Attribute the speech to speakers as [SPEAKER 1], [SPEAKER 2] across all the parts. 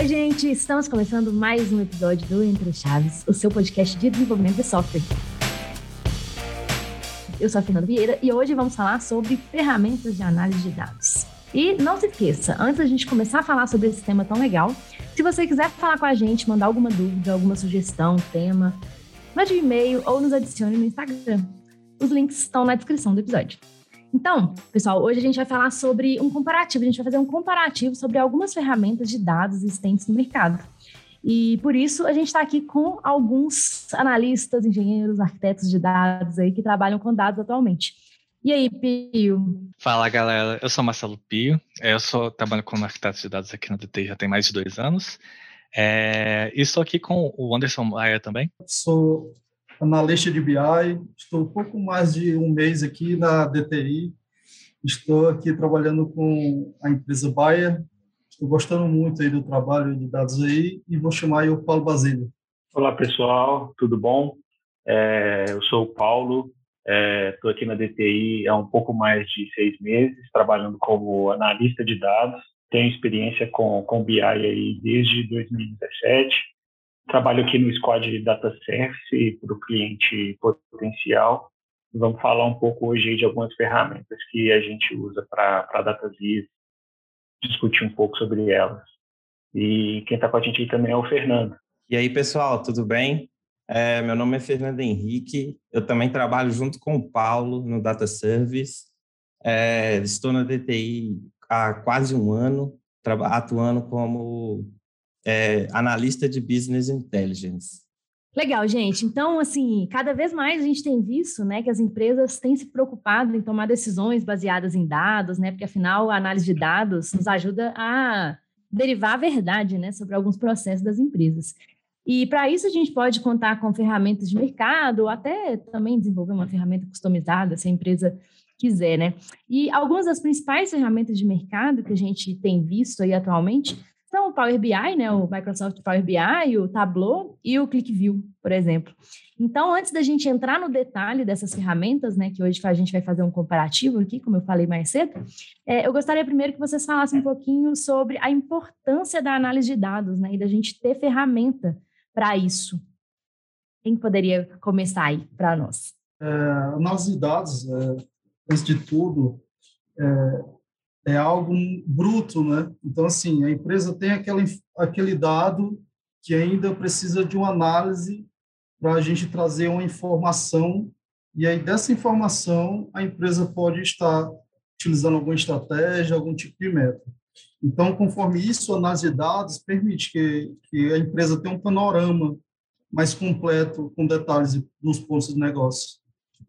[SPEAKER 1] Oi, gente! Estamos começando mais um episódio do Entre Chaves, o seu podcast de desenvolvimento de software. Eu sou a Fernanda Vieira e hoje vamos falar sobre ferramentas de análise de dados. E não se esqueça, antes da gente começar a falar sobre esse tema tão legal, se você quiser falar com a gente, mandar alguma dúvida, alguma sugestão, tema, mande um e-mail ou nos adicione no Instagram. Os links estão na descrição do episódio. Então, pessoal, hoje a gente vai falar sobre um comparativo. A gente vai fazer um comparativo sobre algumas ferramentas de dados existentes no mercado. E por isso a gente está aqui com alguns analistas, engenheiros, arquitetos de dados aí que trabalham com dados atualmente. E aí, Pio?
[SPEAKER 2] Fala, galera. Eu sou Marcelo Pio. Eu sou trabalho como arquiteto de dados aqui na DT já tem mais de dois anos. É, e estou aqui com o Anderson Maia também.
[SPEAKER 3] Sou analista de BI, estou um pouco mais de um mês aqui na DTI, estou aqui trabalhando com a empresa Bayer, estou gostando muito aí do trabalho de dados aí e vou chamar o Paulo Basílio.
[SPEAKER 4] Olá pessoal, tudo bom? É, eu sou o Paulo, estou é, aqui na DTI há um pouco mais de seis meses, trabalhando como analista de dados, tenho experiência com, com BI aí desde 2017, trabalho aqui no squad de Data Service para o cliente potencial. Vamos falar um pouco hoje de algumas ferramentas que a gente usa para Data Viz, discutir um pouco sobre elas. E quem está com a gente aí também é o Fernando.
[SPEAKER 5] E aí, pessoal, tudo bem? É, meu nome é Fernando Henrique, eu também trabalho junto com o Paulo no Data Service. É, estou na DTI há quase um ano, atuando como é, analista de business intelligence.
[SPEAKER 1] Legal, gente. Então, assim, cada vez mais a gente tem visto, né, que as empresas têm se preocupado em tomar decisões baseadas em dados, né, porque afinal a análise de dados nos ajuda a derivar a verdade, né, sobre alguns processos das empresas. E para isso a gente pode contar com ferramentas de mercado, ou até também desenvolver uma ferramenta customizada, se a empresa quiser, né? E algumas das principais ferramentas de mercado que a gente tem visto aí atualmente são o Power BI, né, o Microsoft Power BI, o Tableau e o ClickView, por exemplo. Então, antes da gente entrar no detalhe dessas ferramentas, né, que hoje a gente vai fazer um comparativo aqui, como eu falei mais cedo, é, eu gostaria primeiro que vocês falassem um pouquinho sobre a importância da análise de dados, né, e da gente ter ferramenta para isso. Quem poderia começar aí para nós?
[SPEAKER 3] É, análise de dados, é, antes de tudo, é, é algo bruto, né? Então, assim, a empresa tem aquele, aquele dado que ainda precisa de uma análise para a gente trazer uma informação, e aí dessa informação a empresa pode estar utilizando alguma estratégia, algum tipo de método. Então, conforme isso, a análise de dados permite que, que a empresa tenha um panorama mais completo, com detalhes dos pontos de negócio.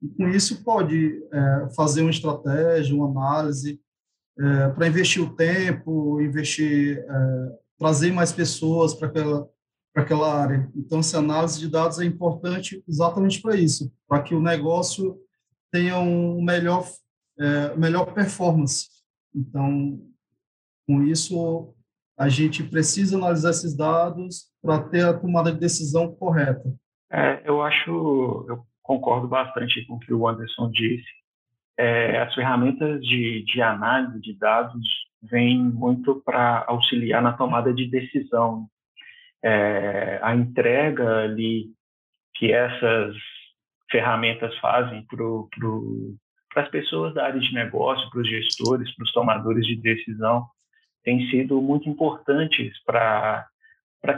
[SPEAKER 3] E com isso pode é, fazer uma estratégia, uma análise, é, para investir o tempo, investir, é, trazer mais pessoas para aquela, aquela área. Então, essa análise de dados é importante exatamente para isso, para que o negócio tenha um melhor, é, melhor performance. Então, com isso, a gente precisa analisar esses dados para ter a tomada de decisão correta.
[SPEAKER 4] É, eu acho, eu concordo bastante com o que o Anderson disse é, as ferramentas de, de análise de dados vêm muito para auxiliar na tomada de decisão. É, a entrega ali que essas ferramentas fazem para as pessoas da área de negócio, para os gestores, para os tomadores de decisão, tem sido muito importantes para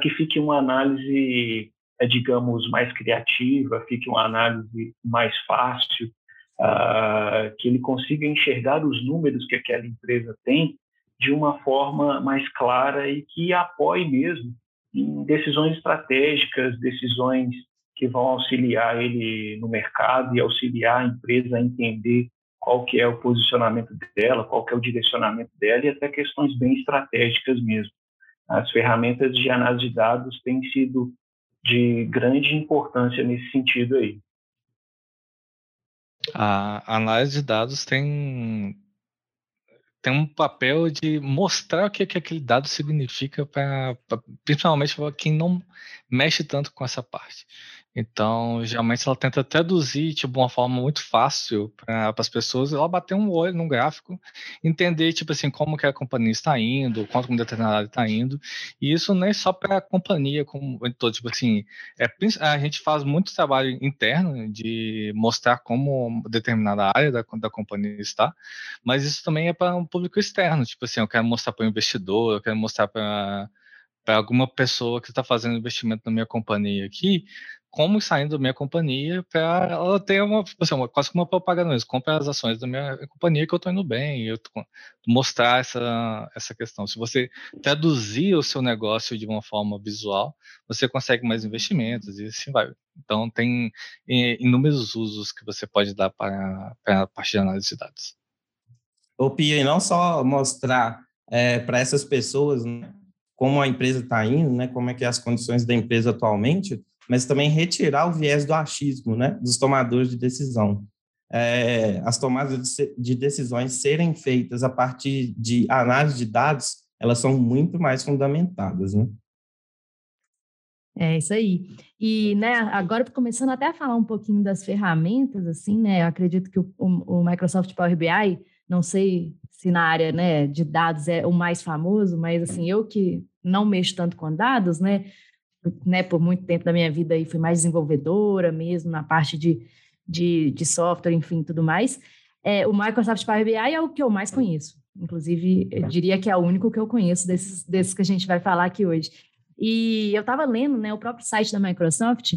[SPEAKER 4] que fique uma análise, é, digamos, mais criativa, fique uma análise mais fácil, uh, que ele consiga enxergar os números que aquela empresa tem de uma forma mais clara e que apoie mesmo em decisões estratégicas, decisões que vão auxiliar ele no mercado e auxiliar a empresa a entender qual que é o posicionamento dela, qual que é o direcionamento dela e até questões bem estratégicas mesmo. As ferramentas de análise de dados têm sido de grande importância nesse sentido aí.
[SPEAKER 2] A análise de dados tem, tem um papel de mostrar o que, que aquele dado significa para principalmente para quem não mexe tanto com essa parte. Então, geralmente ela tenta traduzir tipo, uma forma muito fácil para as pessoas, ela bater um olho num gráfico, entender tipo assim como que a companhia está indo, quanto um determinado área está indo. E isso nem só para a companhia como todo, tipo assim, é, a gente faz muito trabalho interno de mostrar como determinada área da, da companhia está, mas isso também é para um público externo, tipo assim, eu quero mostrar para o investidor, eu quero mostrar para para alguma pessoa que está fazendo investimento na minha companhia aqui, como saindo da minha companhia para ela ter uma, tipo assim, uma, quase como uma propaganda mesmo, compra as ações da minha companhia que eu estou indo bem, eu tô, mostrar essa, essa questão. Se você traduzir o seu negócio de uma forma visual, você consegue mais investimentos e assim vai. Então tem inúmeros usos que você pode dar para, para a parte de análise de dados.
[SPEAKER 5] O Pia, e não só mostrar é, para essas pessoas né, como a empresa está indo, né, como é que é as condições da empresa atualmente, mas também retirar o viés do achismo, né, dos tomadores de decisão. É, as tomadas de decisões serem feitas a partir de análise de dados, elas são muito mais fundamentadas, né?
[SPEAKER 1] É isso aí. E, né, agora começando até a falar um pouquinho das ferramentas, assim, né, eu acredito que o, o Microsoft Power BI, não sei se na área, né, de dados é o mais famoso, mas, assim, eu que não mexo tanto com dados, né, né, por muito tempo da minha vida aí fui mais desenvolvedora mesmo na parte de, de, de software, enfim, tudo mais. É, o Microsoft Power BI é o que eu mais conheço. Inclusive, eu diria que é o único que eu conheço desses, desses que a gente vai falar aqui hoje. E eu estava lendo né, o próprio site da Microsoft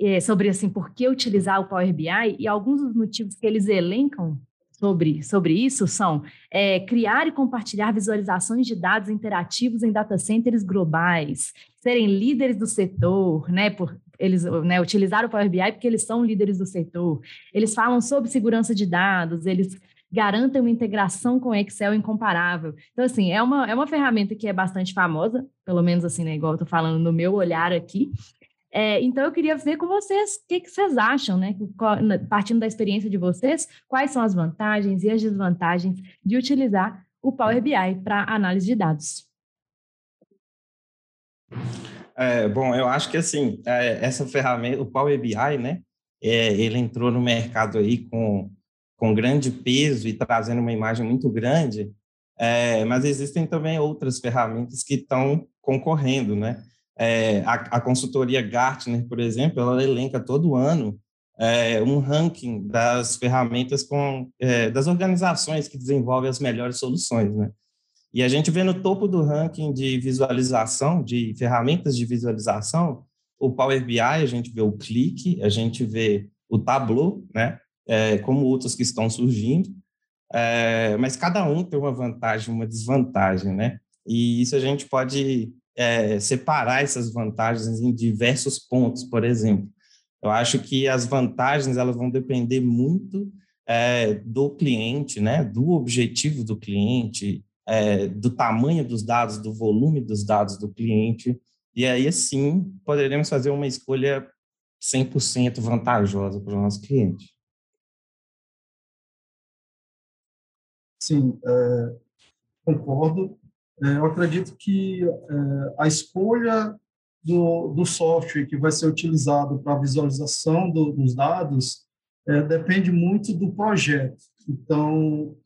[SPEAKER 1] é, sobre assim, por que utilizar o Power BI e alguns dos motivos que eles elencam sobre, sobre isso são é, criar e compartilhar visualizações de dados interativos em data centers globais, serem líderes do setor, né, por, eles né, utilizaram o Power BI porque eles são líderes do setor, eles falam sobre segurança de dados, eles garantem uma integração com Excel incomparável. Então, assim, é uma, é uma ferramenta que é bastante famosa, pelo menos assim, né, igual eu estou falando no meu olhar aqui, é, então, eu queria ver com vocês o que, que vocês acham, né? Partindo da experiência de vocês, quais são as vantagens e as desvantagens de utilizar o Power BI para análise de dados.
[SPEAKER 5] É, bom, eu acho que assim, é, essa ferramenta, o Power BI, né? É, ele entrou no mercado aí com, com grande peso e trazendo uma imagem muito grande, é, mas existem também outras ferramentas que estão concorrendo, né? É, a, a, consultoria Gartner, por exemplo, ela elenca todo ano é, um ranking das ferramentas com, é, das organizações que desenvolvem as melhores soluções, né? E a gente vê no topo do ranking de visualização, de ferramentas de visualização, o Power BI, a gente vê o Click, a gente vê o Tableau, né? É, como outros que estão surgindo, é, mas cada um tem uma vantagem, uma desvantagem, né? E isso a gente pode é, separar essas vantagens em diversos pontos, por exemplo. Eu acho que as vantagens elas vão depender muito é, do cliente, né, do objetivo do cliente, é, do tamanho dos dados, do volume dos dados do cliente, e aí sim poderemos fazer uma escolha 100% vantajosa para o nosso cliente.
[SPEAKER 3] Sim, é, concordo. É, eu acredito que é, a escolha do, do software que vai ser utilizado para a visualização do, dos dados é, depende muito do projeto. Então,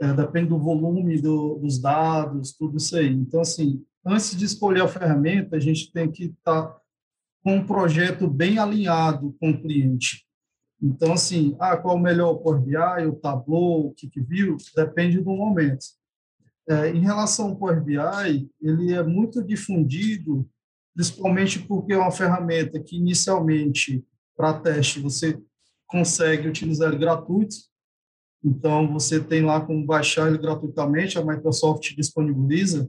[SPEAKER 3] é, depende do volume do, dos dados, tudo isso aí. Então, assim, antes de escolher a ferramenta, a gente tem que estar tá com um projeto bem alinhado com o cliente. Então, assim, ah, qual o melhor, o Power BI, o Tableau, o QuickView, depende do momento. É, em relação ao Power BI, ele é muito difundido, principalmente porque é uma ferramenta que, inicialmente, para teste, você consegue utilizar ele gratuito. Então, você tem lá como baixar ele gratuitamente, a Microsoft disponibiliza,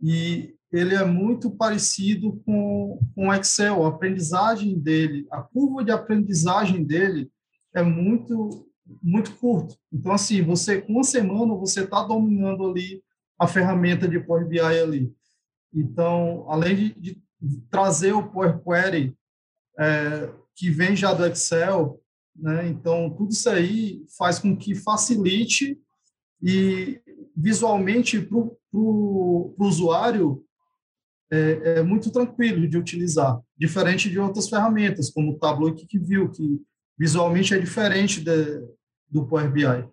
[SPEAKER 3] e ele é muito parecido com o Excel. A aprendizagem dele, a curva de aprendizagem dele é muito muito curto. Então, assim, você, com uma semana, você está dominando ali a ferramenta de Power BI ali. Então, além de, de trazer o Power Query, é, que vem já do Excel, né? Então, tudo isso aí faz com que facilite e visualmente para o usuário é, é, muito tranquilo de utilizar, diferente de outras ferramentas, como o Tableau que viu, que visualmente é diferente de, do Power BI.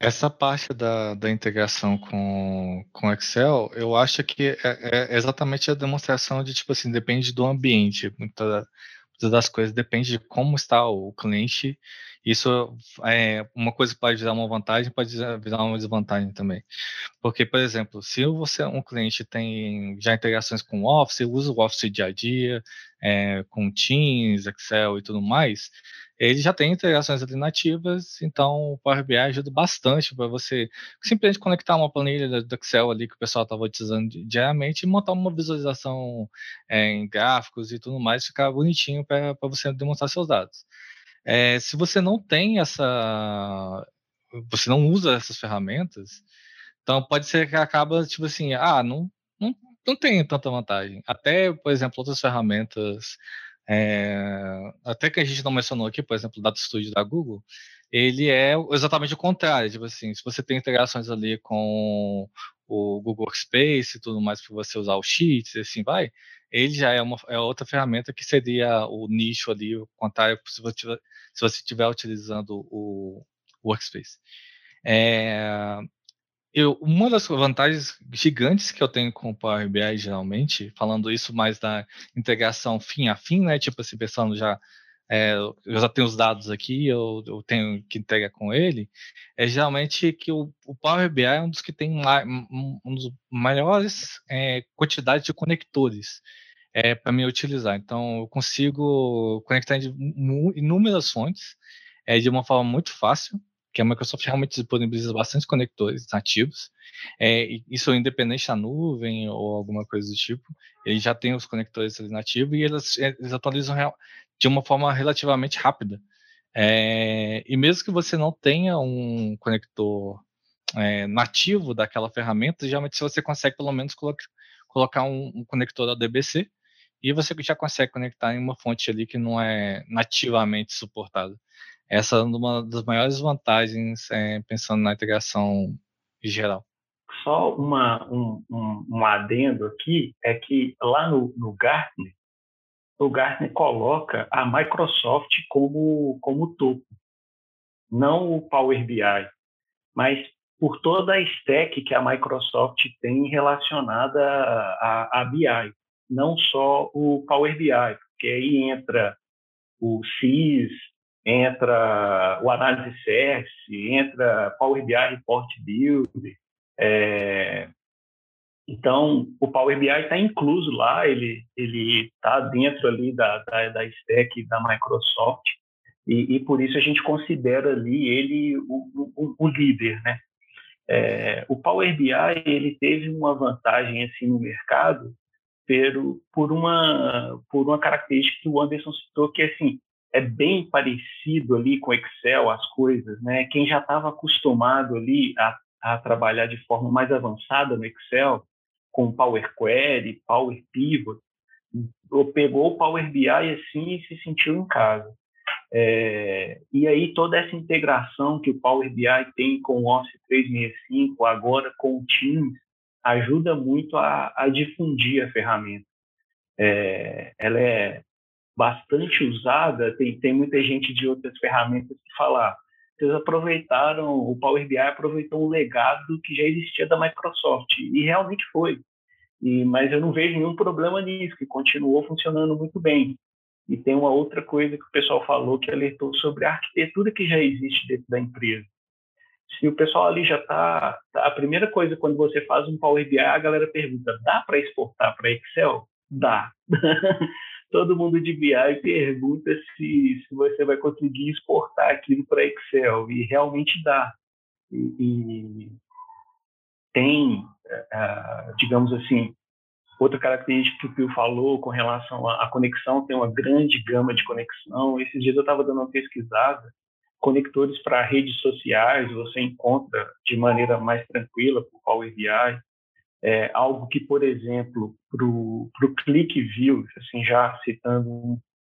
[SPEAKER 2] Essa parte da, da integração com, com Excel, eu acho que é, é exatamente a demonstração de, tipo assim, depende do ambiente. Muitas das coisas depende de como está o cliente isso é uma coisa pode virar uma vantagem, pode virar uma desvantagem também. Porque, por exemplo, se você um cliente tem já integrações com o Office, usa o Office dia a dia, é, com Teams, Excel e tudo mais, ele já tem integrações ali nativas, então o Power BI ajuda bastante para você simplesmente conectar uma planilha do Excel ali que o pessoal estava utilizando diariamente e montar uma visualização é, em gráficos e tudo mais, ficar bonitinho para você demonstrar seus dados. É, se você não tem essa. Você não usa essas ferramentas, então pode ser que acaba, tipo assim, ah, não, não, não tem tanta vantagem. Até, por exemplo, outras ferramentas, é, até que a gente não mencionou aqui, por exemplo, o Data Studio da Google, ele é exatamente o contrário, tipo assim, se você tem integrações ali com o Google Workspace e tudo mais para você usar o Sheets e assim vai, ele já é uma é outra ferramenta que seria o nicho ali, o contrário, se você se você estiver utilizando o Workspace. É, eu, uma das vantagens gigantes que eu tenho com o Power BI, geralmente, falando isso mais da integração fim a fim, né? Tipo assim, pensando já, é, eu já tenho os dados aqui, eu, eu, tenho que integrar com ele, é geralmente que o, o Power BI é um dos que tem um, um dos maiores é, quantidades de conectores é, para me utilizar. Então, eu consigo conectar de inúmeras fontes é, de uma forma muito fácil, que a Microsoft realmente disponibiliza bastante conectores nativos. É, isso independente da nuvem ou alguma coisa do tipo, ele já tem os conectores nativos e eles, eles atualizam de uma forma relativamente rápida. É, e mesmo que você não tenha um conector é, nativo daquela ferramenta, geralmente você consegue pelo menos colocar, colocar um, um conector DBC e você já consegue conectar em uma fonte ali que não é nativamente suportada. Essa é uma das maiores vantagens é, pensando na integração geral.
[SPEAKER 4] Só uma, um, um, um, adendo aqui é que lá no, no Gartner, o Gartner coloca a Microsoft como, como topo, não o Power BI, mas por toda a stack que a Microsoft tem relacionada a, a BI não só o Power BI, porque aí entra o CIS, entra o análise CS, entra Power BI Report Builder. É... Então, o Power BI está incluso lá, ele está dentro ali da, da, da, stack da Microsoft e, e, por isso a gente considera ali ele o, o, o líder, né? É, o Power BI ele teve uma vantagem assim no mercado por, por uma por uma característica que o Anderson citou que assim é bem parecido ali com Excel as coisas, né? Quem já estava acostumado ali a, a trabalhar de forma mais avançada no Excel, com Power Query, Power Pivot, pegou o Power BI assim e se sentiu em casa. É, e aí toda essa integração que o Power BI tem com o Office 365, agora com o Teams, ajuda muito a, a difundir a ferramenta. É, ela é bastante usada, tem, tem muita gente de outras ferramentas que falar, vocês aproveitaram, o Power BI aproveitou um legado que já existia da Microsoft, e realmente foi. E, mas eu não vejo nenhum problema nisso, que continuou funcionando muito bem. E tem uma outra coisa que o pessoal falou que alertou sobre a arquitetura que já existe dentro da empresa se o pessoal ali já está. Tá, a primeira coisa, quando você faz um Power BI, a galera pergunta: dá para exportar para Excel? Dá. Todo mundo de BI pergunta se, se você vai conseguir exportar aquilo para Excel, e realmente dá. E, e tem, uh, digamos assim, outra característica que o Pio falou com relação à, conexão, tem uma grande gama de conexão. Esses dias eu estava dando uma pesquisada conectores para redes sociais você encontra de maneira mais tranquila por Power BI. É, algo que, por exemplo, para o Click View, assim, já citando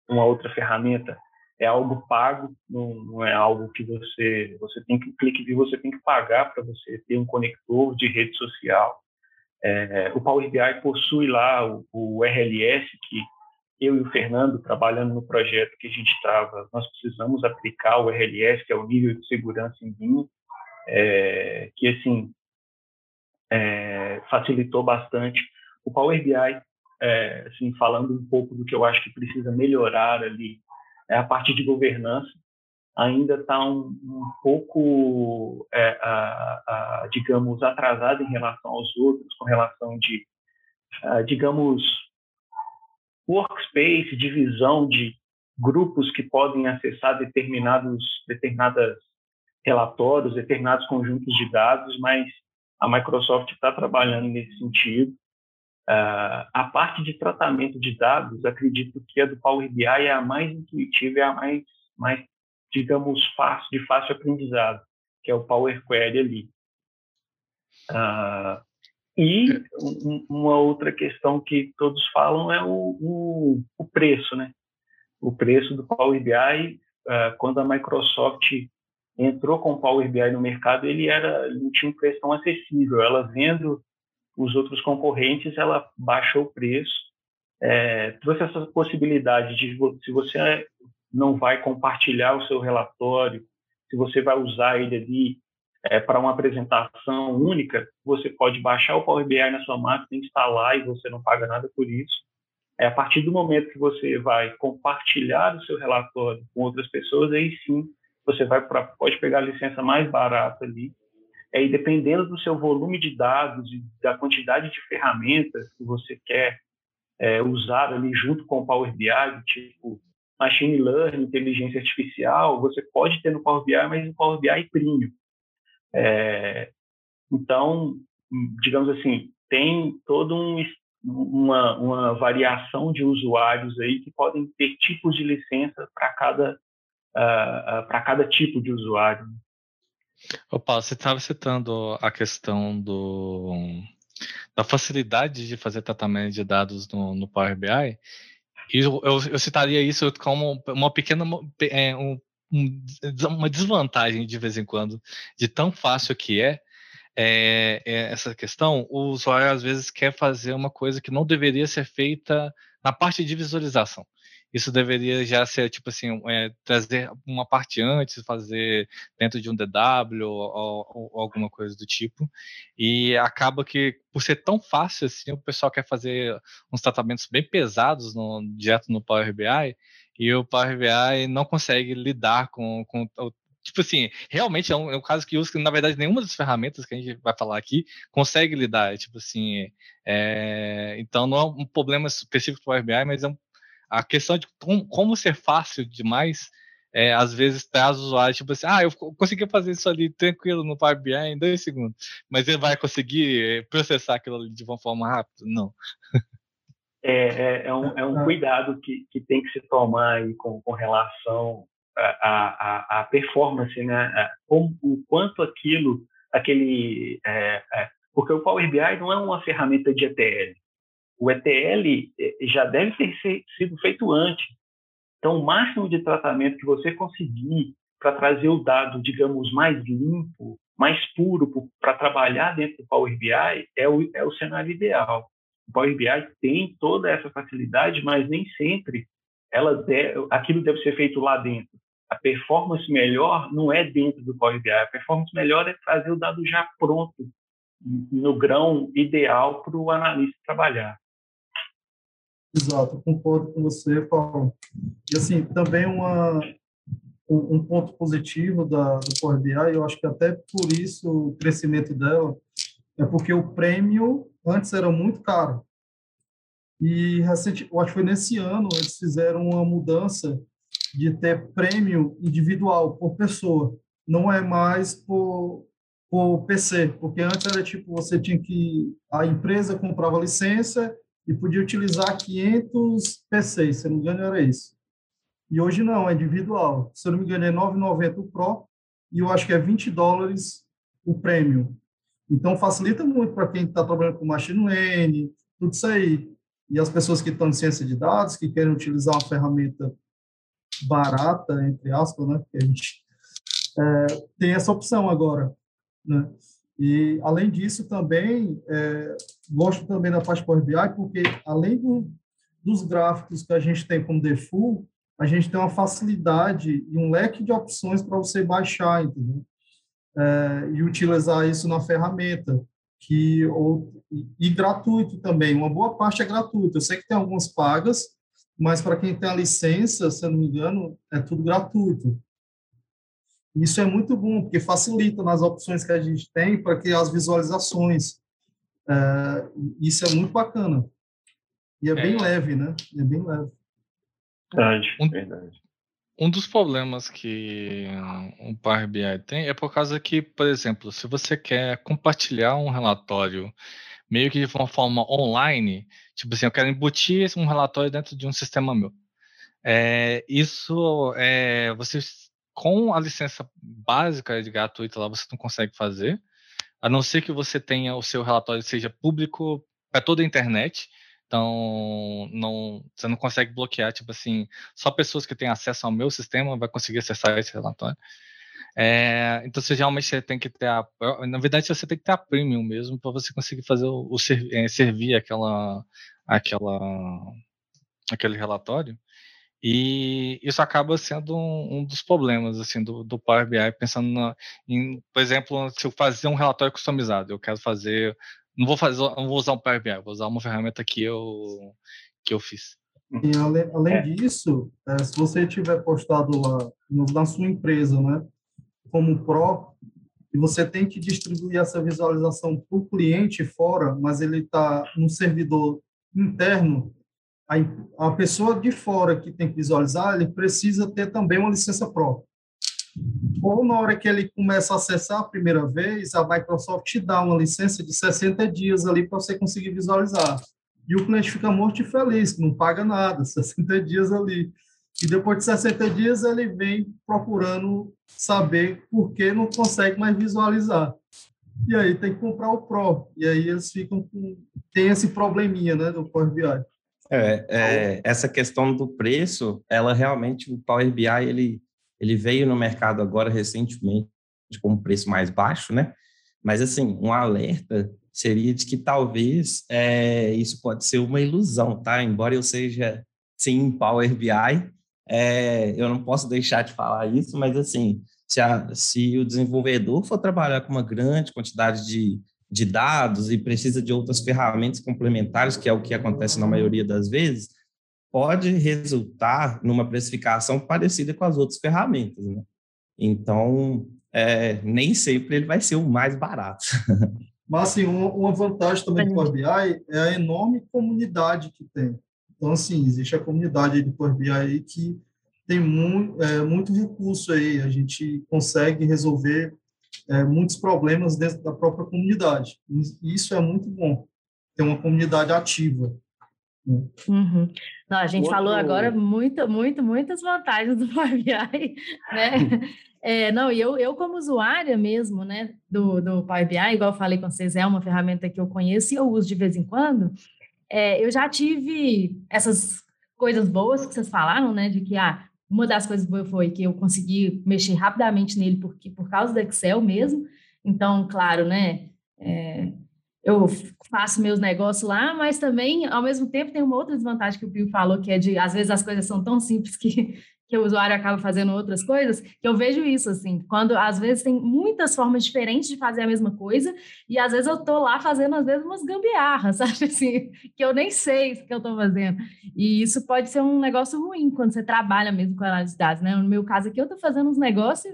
[SPEAKER 4] uma outra ferramenta, é algo pago, não, não, é algo que você você tem que Click View você tem que pagar para você ter um conector de rede social. É, o Power BI possui lá o, o, RLS, que eu e o Fernando, trabalhando no projeto que a gente estava, nós precisamos aplicar o RLS, que é o nível de segurança em vinho, é, que, assim, é, facilitou bastante. O Power BI, é, assim, falando um pouco do que eu acho que precisa melhorar ali, é a parte de governança, ainda está um, um, pouco, é, a, a, digamos, atrasado em relação aos outros, com relação de, a, digamos, workspace, divisão de grupos que podem acessar determinados, determinadas relatórios, determinados conjuntos de dados, mas a Microsoft está trabalhando nesse sentido. Uh, a parte de tratamento de dados, acredito que a do Power BI é a mais intuitiva, é a mais, mais digamos, fácil, de fácil aprendizado, que é o Power Query ali. Uh, e um, uma outra questão que todos falam é o, o, o, preço, né? O preço do Power BI, uh, quando a Microsoft entrou com o Power BI no mercado, ele era tinha um preço tão acessível. Ela vendo os outros concorrentes, ela baixou o preço, é, trouxe essa possibilidade de se você não vai compartilhar o seu relatório, se você vai usar ele ali é, para uma apresentação única, você pode baixar o Power BI na sua máquina, instalar e você não paga nada por isso. É a partir do momento que você vai compartilhar o seu relatório com outras pessoas, aí sim você vai pra, pode pegar a licença mais barata ali. É, e dependendo do seu volume de dados e da quantidade de ferramentas que você quer é, usar ali junto com o Power BI, tipo machine learning, inteligência artificial, você pode ter no Power BI, mas no Power BI Premium. É, então, digamos assim, tem todo um, uma, uma variação de usuários aí que podem ter tipos de licença para cada uh, uh, para cada tipo de usuário.
[SPEAKER 2] Ô Paulo, você estava citando a questão do, da facilidade de fazer tratamento de dados no, no Power BI, e eu, eu, eu, citaria isso como uma pequena é, um, uma desvantagem de vez em quando, de tão fácil que é, é, é, essa questão, o usuário às vezes quer fazer uma coisa que não deveria ser feita na parte de visualização isso deveria já ser, tipo assim, é, trazer uma parte antes, fazer dentro de um DW ou, ou, ou, alguma coisa do tipo. E acaba que, por ser tão fácil assim, o pessoal quer fazer uns tratamentos bem pesados no, direto no Power BI, e o Power BI não consegue lidar com, com tipo assim, realmente é um, é um, caso que usa que, na verdade, nenhuma das ferramentas que a gente vai falar aqui consegue lidar. Tipo assim, é, então não é um problema específico do Power BI, mas é um a questão de como, como ser fácil demais, é, às vezes traz o usuário, tipo assim, ah, eu consegui fazer isso ali tranquilo no Power BI em dois segundos, mas ele vai conseguir eh, processar aquilo ali de uma forma rápida? Não.
[SPEAKER 4] É, é, é, um, é um cuidado que, que tem que se tomar aí com, com relação à, à, performance, né? o quanto aquilo, aquele. É, é, porque o Power BI não é uma ferramenta de ETL o ETL eh, já deve ter sido feito antes. Então, o máximo de tratamento que você conseguir para trazer o dado, digamos, mais limpo, mais puro para trabalhar dentro do Power BI é o, é o cenário ideal. O Power BI tem toda essa facilidade, mas nem sempre ela deve, aquilo deve ser feito lá dentro. A performance melhor não é dentro do Power BI. A performance melhor é trazer o dado já pronto, no grão ideal para o analista trabalhar.
[SPEAKER 3] Exato, concordo com você, Paulo. E assim, também uma, um, ponto positivo da, do Power BI, eu acho que até por isso o crescimento dela, é porque o prêmio antes era muito caro. E recente, eu acho que foi nesse ano, eles fizeram uma mudança de ter prêmio individual por pessoa, não é mais por, por PC, porque antes era tipo, você tinha que, a empresa comprava licença e podia utilizar 500 PCs, se não me engano era isso. E hoje não, é individual. Se eu não me engano é 9,90 o Pro e eu acho que é 20 dólares o Premium. Então facilita muito para quem está trabalhando com machine learning, tudo isso aí. E as pessoas que estão em ciência de dados, que querem utilizar uma ferramenta barata, entre aspas, né? Porque a gente é, tem essa opção agora. Né? E, além disso, também, é, gosto também da parte Power BI, porque, além do, dos gráficos que a gente tem como default, a gente tem uma facilidade e um leque de opções para você baixar, entendeu? É, e utilizar isso na ferramenta, que ou, e gratuito também, uma boa parte é gratuita. Eu sei que tem algumas pagas, mas para quem tem a licença, se eu não me engano, é tudo gratuito. Isso é muito bom, porque facilita nas opções que a gente tem para criar as visualizações. É, isso é muito bacana. E é, é, bem leve, né? É bem leve.
[SPEAKER 4] Verdade, um, verdade.
[SPEAKER 2] Um dos problemas que o Power BI tem é por causa que, por exemplo, se você quer compartilhar um relatório meio que de uma forma online, tipo assim, eu quero embutir um relatório dentro de um sistema meu. É, isso é, você com a licença básica de gratuita lá você não consegue fazer, a não ser que você tenha o seu relatório seja público para toda a internet. Então, não, você não consegue bloquear, tipo assim, só pessoas que têm acesso ao meu sistema vai conseguir acessar esse relatório. É, então, você realmente tem que ter a, na verdade, você tem que ter a premium mesmo para você conseguir fazer o, o é, servir aquela, aquela, aquele relatório. E isso acaba sendo um, um dos problemas assim do, do Power BI, pensando na, em, por exemplo, se eu fazer um relatório customizado, eu quero fazer, não vou fazer, não vou usar um Power BI, vou usar uma ferramenta que eu que eu fiz.
[SPEAKER 3] E além, além é. disso, é, se você tiver postado lá no, na sua empresa, né, como Pro, e você tem que distribuir essa visualização para o cliente fora, mas ele está no servidor interno, a, a pessoa de fora que tem que visualizar, ele precisa ter também uma licença própria. Ou na hora que ele começa a acessar a primeira vez, a Microsoft te dá uma licença de 60 dias ali para você conseguir visualizar. E o cliente fica morto e feliz, não paga nada, 60 dias ali. E depois de 60 dias ele vem procurando saber por que não consegue mais visualizar. E aí tem que comprar o Pro. E aí eles ficam com... Tem esse probleminha, né, do Power BI.
[SPEAKER 5] É, é, essa questão do preço, ela realmente, o Power BI, ele, ele veio no mercado agora recentemente com um preço mais baixo, né? Mas, assim, um alerta seria de que talvez é, isso pode ser uma ilusão, tá? Embora eu seja, sim, Power BI, é, eu não posso deixar de falar isso, mas, assim, se, a, se o desenvolvedor for trabalhar com uma grande quantidade de de dados e precisa de outras ferramentas complementares, que é o que acontece na maioria das vezes, pode resultar numa precificação parecida com as outras ferramentas. Né? Então, é, nem sempre ele vai ser o mais barato.
[SPEAKER 3] Mas, assim, uma, vantagem também do Power BI é a enorme comunidade que tem. Então, assim, existe a comunidade do Power BI que tem muito, é, muito recurso aí, a gente consegue resolver é, muitos problemas dentro da própria comunidade. E isso é muito bom, ter uma comunidade ativa.
[SPEAKER 1] Né? Uhum. Não, a gente Outro... falou agora muito, muito, muitas vantagens do Power BI, né? É, não, e eu, eu como usuária mesmo, né, do, do Power BI, igual eu falei com vocês, é uma ferramenta que eu conheço e eu uso de vez em quando, é, eu já tive essas coisas boas que vocês falaram, né, de que, ah, uma das coisas foi que eu consegui mexer rapidamente nele porque, por causa do Excel mesmo. Então, claro, né? É, eu faço meus negócios lá, mas também, ao mesmo tempo, tem uma outra desvantagem que o Pio falou, que é de, às vezes, as coisas são tão simples que que o usuário acaba fazendo outras coisas, que eu vejo isso, assim, quando às vezes tem muitas formas diferentes de fazer a mesma coisa, e às vezes eu tô lá fazendo, às vezes, umas gambiarras, sabe, assim, que eu nem sei o que eu tô fazendo. E isso pode ser um negócio ruim quando você trabalha mesmo com análise de dados, né? No meu caso aqui, eu tô fazendo uns negócios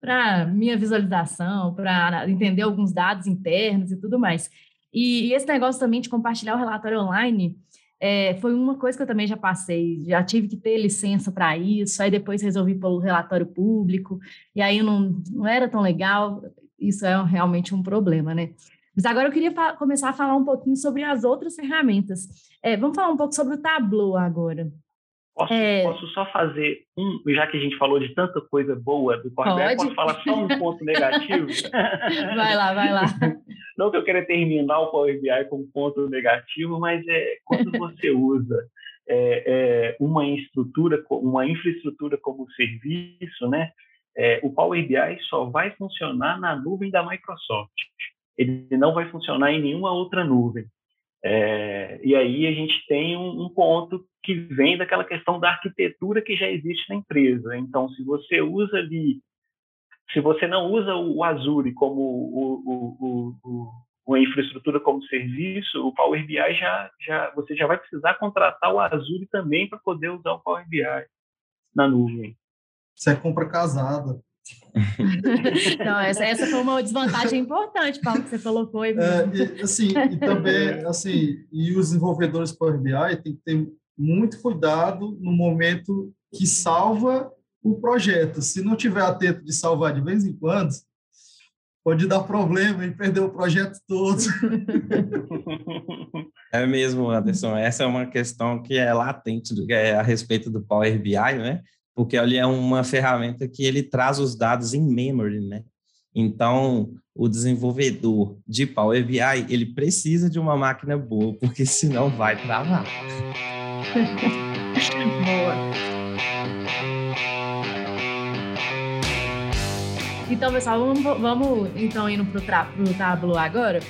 [SPEAKER 1] para minha visualização, para entender alguns dados internos e tudo mais. E, e esse negócio também de compartilhar o relatório online, é, foi uma coisa que eu também já passei, já tive que ter licença para isso, aí depois resolvi pelo relatório público, e aí não, não era tão legal, isso é realmente um problema, né? Mas agora eu queria começar a falar um pouquinho sobre as outras ferramentas. É, vamos falar um pouco sobre o Tableau agora.
[SPEAKER 4] Posso, é... posso só fazer um, já que a gente falou de tanta coisa boa do BI, posso falar só um ponto negativo?
[SPEAKER 1] vai lá, vai lá.
[SPEAKER 4] Não que eu queira terminar o Power BI com um ponto negativo, mas é quando você usa é, é, uma estrutura, uma infraestrutura como serviço, né? É, o Power BI só vai funcionar na nuvem da Microsoft. ele não vai funcionar em nenhuma outra nuvem. É, e aí a gente tem um, um, ponto que vem daquela questão da arquitetura que já existe na empresa. Então, se você usa ali, se você não usa o Azure como o, o, o, uma infraestrutura como serviço, o Power BI já, já você já vai precisar contratar o Azure também para poder usar o Power BI na nuvem.
[SPEAKER 3] Você é compra casada.
[SPEAKER 1] Não, essa, essa foi uma desvantagem importante, Paulo, que você colocou aí.
[SPEAKER 3] É, e, assim, e também, assim, e os desenvolvedores Power BI têm que ter muito cuidado no momento que salva o projeto. Se não tiver atento de salvar de vez em quando, pode dar problema e perder o projeto todo.
[SPEAKER 5] É mesmo, Anderson. Essa é uma questão que é latente é, a respeito do Power BI, né? porque ele é uma ferramenta que ele traz os dados em memory, né? Então, o desenvolvedor de Power BI, ele precisa de uma máquina boa, porque senão vai travar.
[SPEAKER 1] Então, pessoal, vamos, vamos então indo para o Tableau agora.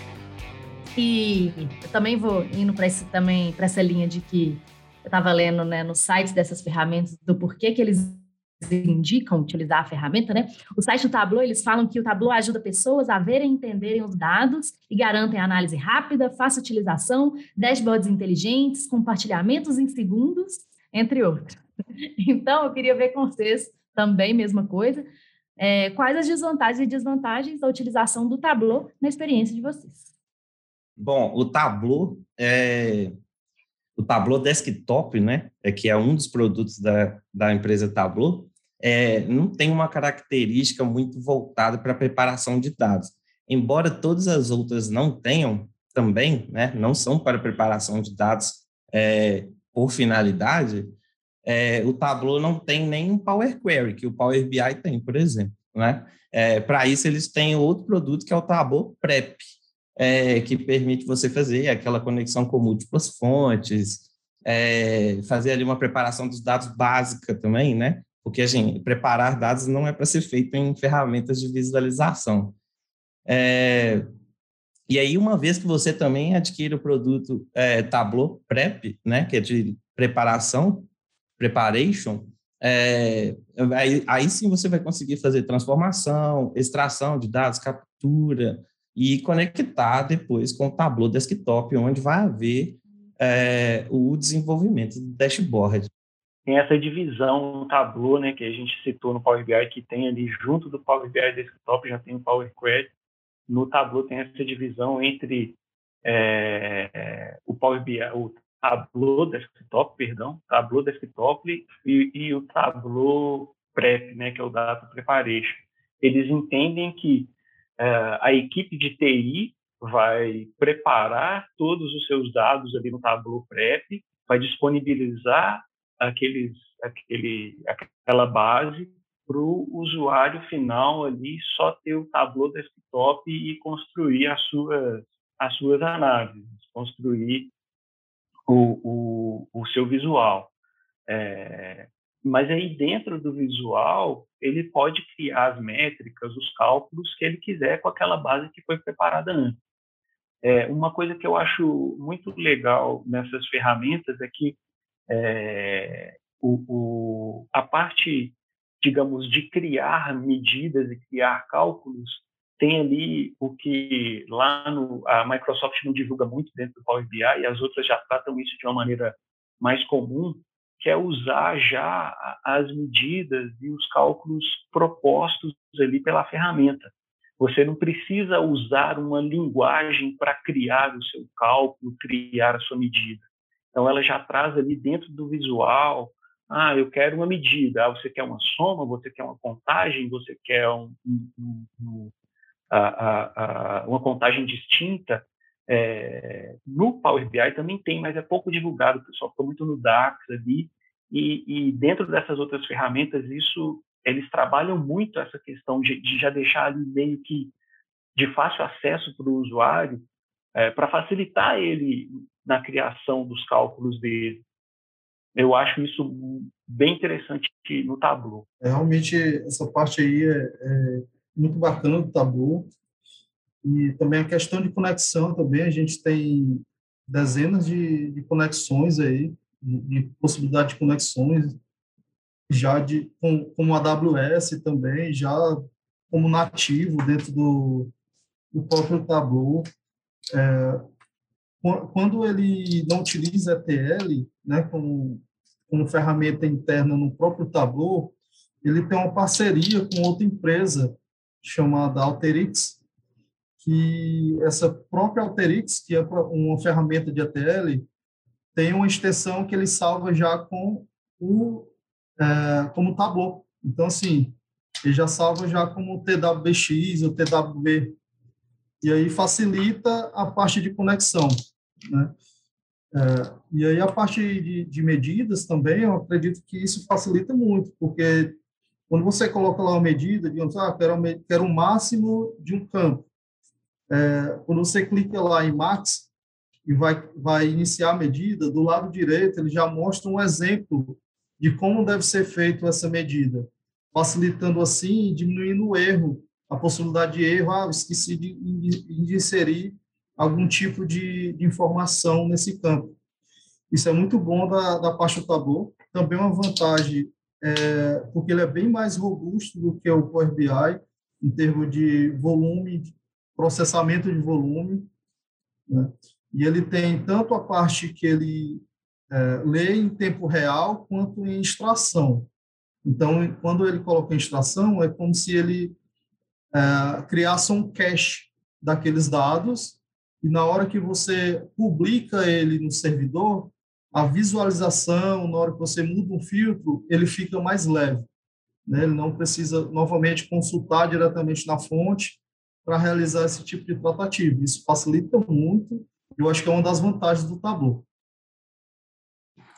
[SPEAKER 1] E eu também vou indo para essa linha de que eu estava lendo né, nos sites dessas ferramentas do porquê que eles indicam utilizar a ferramenta, né? O site do Tableau, eles falam que o Tableau ajuda pessoas a verem e entenderem os dados e garantem análise rápida, fácil utilização, dashboards inteligentes, compartilhamentos em segundos, entre outros. Então, eu queria ver com vocês também, mesma coisa, é, quais as desvantagens e desvantagens da utilização do Tableau na experiência de vocês.
[SPEAKER 5] Bom, o Tableau é, o Tableau Desktop, né, é que é um dos produtos da, da empresa Tableau, é, não tem uma característica muito voltada para a preparação de dados. Embora todas as outras não tenham também, né, não são para preparação de dados é, por finalidade, é, o Tableau não tem nem um Power Query, que o Power BI tem, por exemplo. Né? É, para isso, eles têm outro produto que é o Tableau Prep, é, que permite você fazer aquela conexão com múltiplas fontes, é, fazer ali uma preparação dos dados básica também, né? Porque, gente, preparar dados não é para ser feito em ferramentas de visualização. É, e aí, uma vez que você também adquire o produto é, Tableau Prep, né, que é de preparação, preparation, é, aí, aí, sim você vai conseguir fazer transformação, extração de dados, captura, e conectar depois com o Tableau Desktop, onde vai haver é, o desenvolvimento do dashboard.
[SPEAKER 4] Tem essa divisão no Tableau, né, que a gente citou no Power BI, que tem ali junto do Power BI Desktop, já tem o Power Query. No Tableau tem essa divisão entre é, o Power BI, o Tableau Desktop, perdão, Tableau Desktop e, e o Tableau Prep, né, que é o Data Preparation. Eles entendem que é, a equipe de TI vai preparar todos os seus dados ali no Tableau Prep, vai disponibilizar aqueles, aquele, aquela base para o usuário final ali só ter o Tableau Desktop e construir as suas, as suas análises, construir o, o, o seu visual. É, mas aí dentro do visual, ele pode criar as métricas, os cálculos que ele quiser com aquela base que foi preparada antes. É, uma coisa que eu acho muito legal nessas ferramentas é que é, o, o, a parte, digamos, de criar medidas e criar cálculos tem ali o que lá no, a Microsoft não divulga muito dentro do Power BI e as outras já tratam isso de uma maneira mais comum, que é usar já as medidas e os cálculos propostos ali pela ferramenta. Você não precisa usar uma linguagem para criar o seu cálculo, criar a sua medida. Então, ela já traz ali dentro do visual, ah, eu quero uma medida, ah, você quer uma soma, você quer uma contagem, você quer um, um, um, a, a, uma contagem distinta. É, no Power BI também tem, mas é pouco divulgado, o pessoal fica muito no DAX ali, e, e, dentro dessas outras ferramentas, isso eles trabalham muito essa questão de, de já deixar ali meio que de fácil acesso para o usuário, é, para facilitar ele na criação dos cálculos dele. Eu acho isso bem interessante no Tableau.
[SPEAKER 3] É, realmente, essa parte aí é, é muito bacana do Tableau. E também a questão de conexão também, a gente tem dezenas de, de conexões aí, de, de, possibilidade de conexões, já de, com, com a AWS também, já como nativo dentro do, do próprio Tableau. É, quando ele não utiliza ETL, né, como, como ferramenta interna no próprio Tableau, ele tem uma parceria com outra empresa chamada Alteryx, que essa própria Alteryx, que é uma ferramenta de ETL, tem uma extensão que ele salva já com o é, como Tableau. Então, assim, ele já salva já como TWBX ou TWB. E aí facilita a parte de conexão, né? É, e aí a parte de, de, medidas também, eu acredito que isso facilita muito, porque quando você coloca lá uma medida, digamos, ah, quero, quero o máximo de um campo. É, quando você clica lá em Max e vai, vai iniciar a medida, do lado direito ele já mostra um exemplo de como deve ser feito essa medida, facilitando assim, diminuindo o erro, a possibilidade de erro, ah, esqueci de, de inserir algum tipo de, de, informação nesse campo. Isso é muito bom da, da parte do Tableau. Também uma vantagem, é, porque ele é bem mais robusto do que o Power BI, em termos de volume, processamento de volume. Né? E ele tem tanto a parte que ele é, lê em tempo real quanto em extração. Então, quando ele coloca em extração, é como se ele é, criasse um cache daqueles dados e na hora que você publica ele no servidor, a visualização, na hora que você muda um filtro, ele fica mais leve. Né? Ele não precisa, novamente, consultar diretamente na fonte para realizar esse tipo de tratativa. Isso facilita muito, eu acho que é uma das vantagens do Tableau.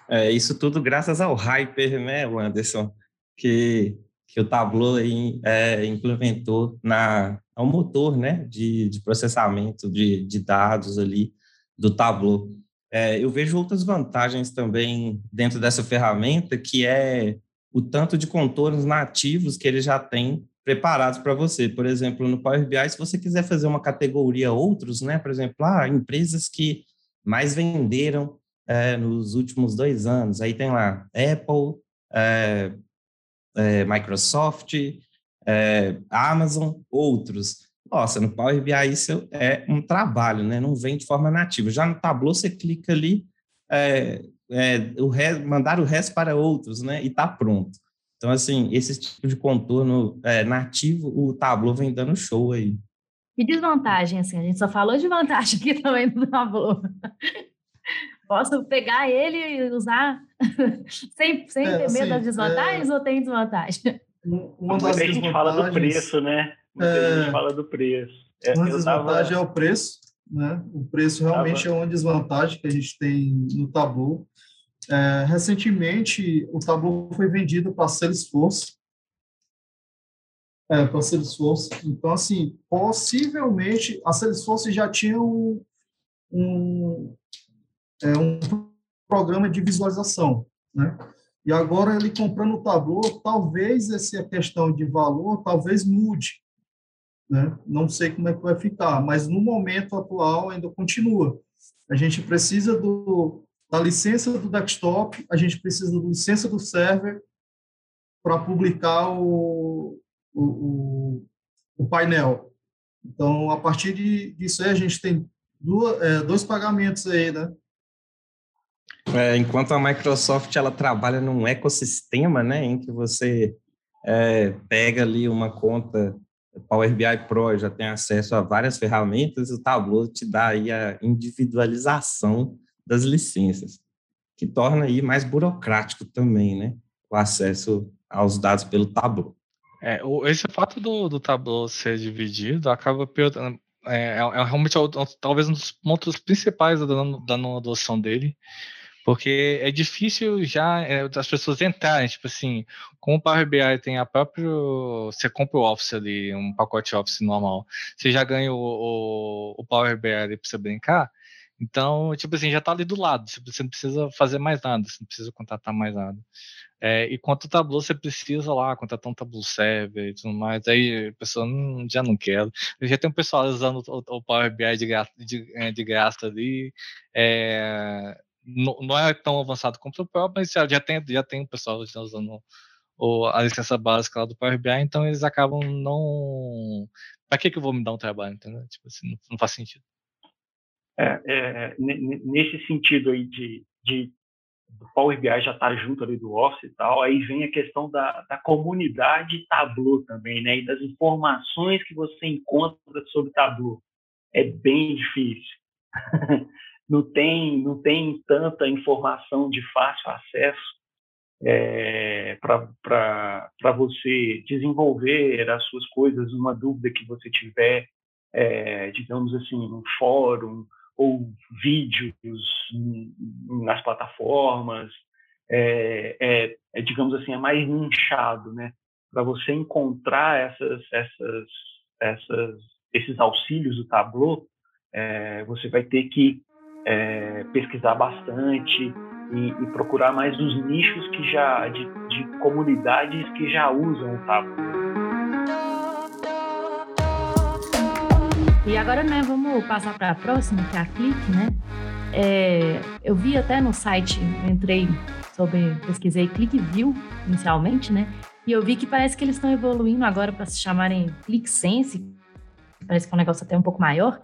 [SPEAKER 5] É, isso tudo graças ao Hyper, né, Anderson? Que que o Tableau aí, é, implementou na ao motor né, de, de processamento de, de dados ali do Tableau. É, eu vejo outras vantagens também dentro dessa ferramenta, que é o tanto de contornos nativos que ele já tem preparados para você. Por exemplo, no Power BI, se você quiser fazer uma categoria outros, né, por exemplo, ah, empresas que mais venderam é, nos últimos dois anos, aí tem lá Apple, é, é, Microsoft, é, Amazon, outros. Nossa, no Power BI isso é um trabalho, né? Não vem de forma nativa. Já no Tableau você clica ali, é, é o resto, mandar o resto para outros, né? E está pronto. Então, assim, esse tipo de contorno é, nativo, o Tableau vem dando show aí.
[SPEAKER 1] E desvantagem, assim, a gente só falou de vantagem aqui também do Tableau. Posso pegar ele e usar sem, sem é, ter medo das desvantagens é... ou tem desvantagem?
[SPEAKER 4] Uma das Muita gente fala do preço, né? Muita é... gente fala do preço.
[SPEAKER 3] É, uma desvantagem tava... é o preço, né? O preço realmente tava... é uma desvantagem que a gente tem no Tableau. É, recentemente, o Tableau foi vendido para a Salesforce. É, para a Salesforce. Então, assim, possivelmente, a Salesforce já tinha um, um, é, um programa de visualização, né? E agora ele comprando o Tableau, talvez essa questão de valor, talvez mude, né? Não sei como é que vai ficar, mas no momento atual ainda continua. A gente precisa do, da licença do desktop, a gente precisa da licença do server para publicar o, o, o, o, painel. Então, a partir de, disso aí, a gente tem duas, é, dois pagamentos aí, né?
[SPEAKER 5] É, enquanto a Microsoft ela trabalha num ecossistema, né, em que você é, pega ali uma conta Power BI Pro, já tem acesso a várias ferramentas, o Tableau te dá aí a individualização das licenças, que torna aí mais burocrático também, né, o acesso aos dados pelo Tableau.
[SPEAKER 2] É, esse fato do, do Tableau ser dividido acaba é, é, é realmente talvez um dos pontos principais da, da não adoção dele, porque é difícil já é, as pessoas entrarem, tipo assim, com o Power BI tem a própria. Você compra o Office ali, um pacote Office normal, você já ganha o, o, o Power BI ali para você brincar. Então, tipo assim, já está ali do lado, você não precisa fazer mais nada, você não precisa contratar mais nada. É, e quanto ao Tableau, você precisa lá contratar um Tableau Server e tudo mais, aí a pessoa não, já não quer. Já tem um pessoal usando o, o Power BI de de, é, de graça ali, é, não, não, é tão avançado como o próprio, mas já, já, tem, já tem um pessoal usando o, a licença básica lá do Power BI, então eles acabam não... Para que, que eu vou me dar um trabalho, entendeu? Tipo assim, não, não faz sentido.
[SPEAKER 4] É, é, nesse sentido aí de, de do Power BI já está junto ali do Office e tal, aí vem a questão da, da comunidade Tableau também, né? E das informações que você encontra sobre Tableau. É bem difícil. não tem não tem tanta informação de fácil acesso é, para você desenvolver as suas coisas, uma dúvida que você tiver, é, digamos assim, um fórum, ou vídeos nas plataformas, é, é, é, digamos assim, é mais nichado, né? Para você encontrar essas, essas, essas, esses auxílios do Tableau, é, você vai ter que é, pesquisar bastante e, e, procurar mais os nichos que já de, de comunidades que já usam o Tableau.
[SPEAKER 1] E agora, né, vamos passar para a próxima, que é a Clique, né? É, eu vi até no site, entrei sobre, pesquisei ClickView inicialmente, né? E eu vi que parece que eles estão evoluindo agora para se chamarem ClickSense, parece que é um negócio até um pouco maior.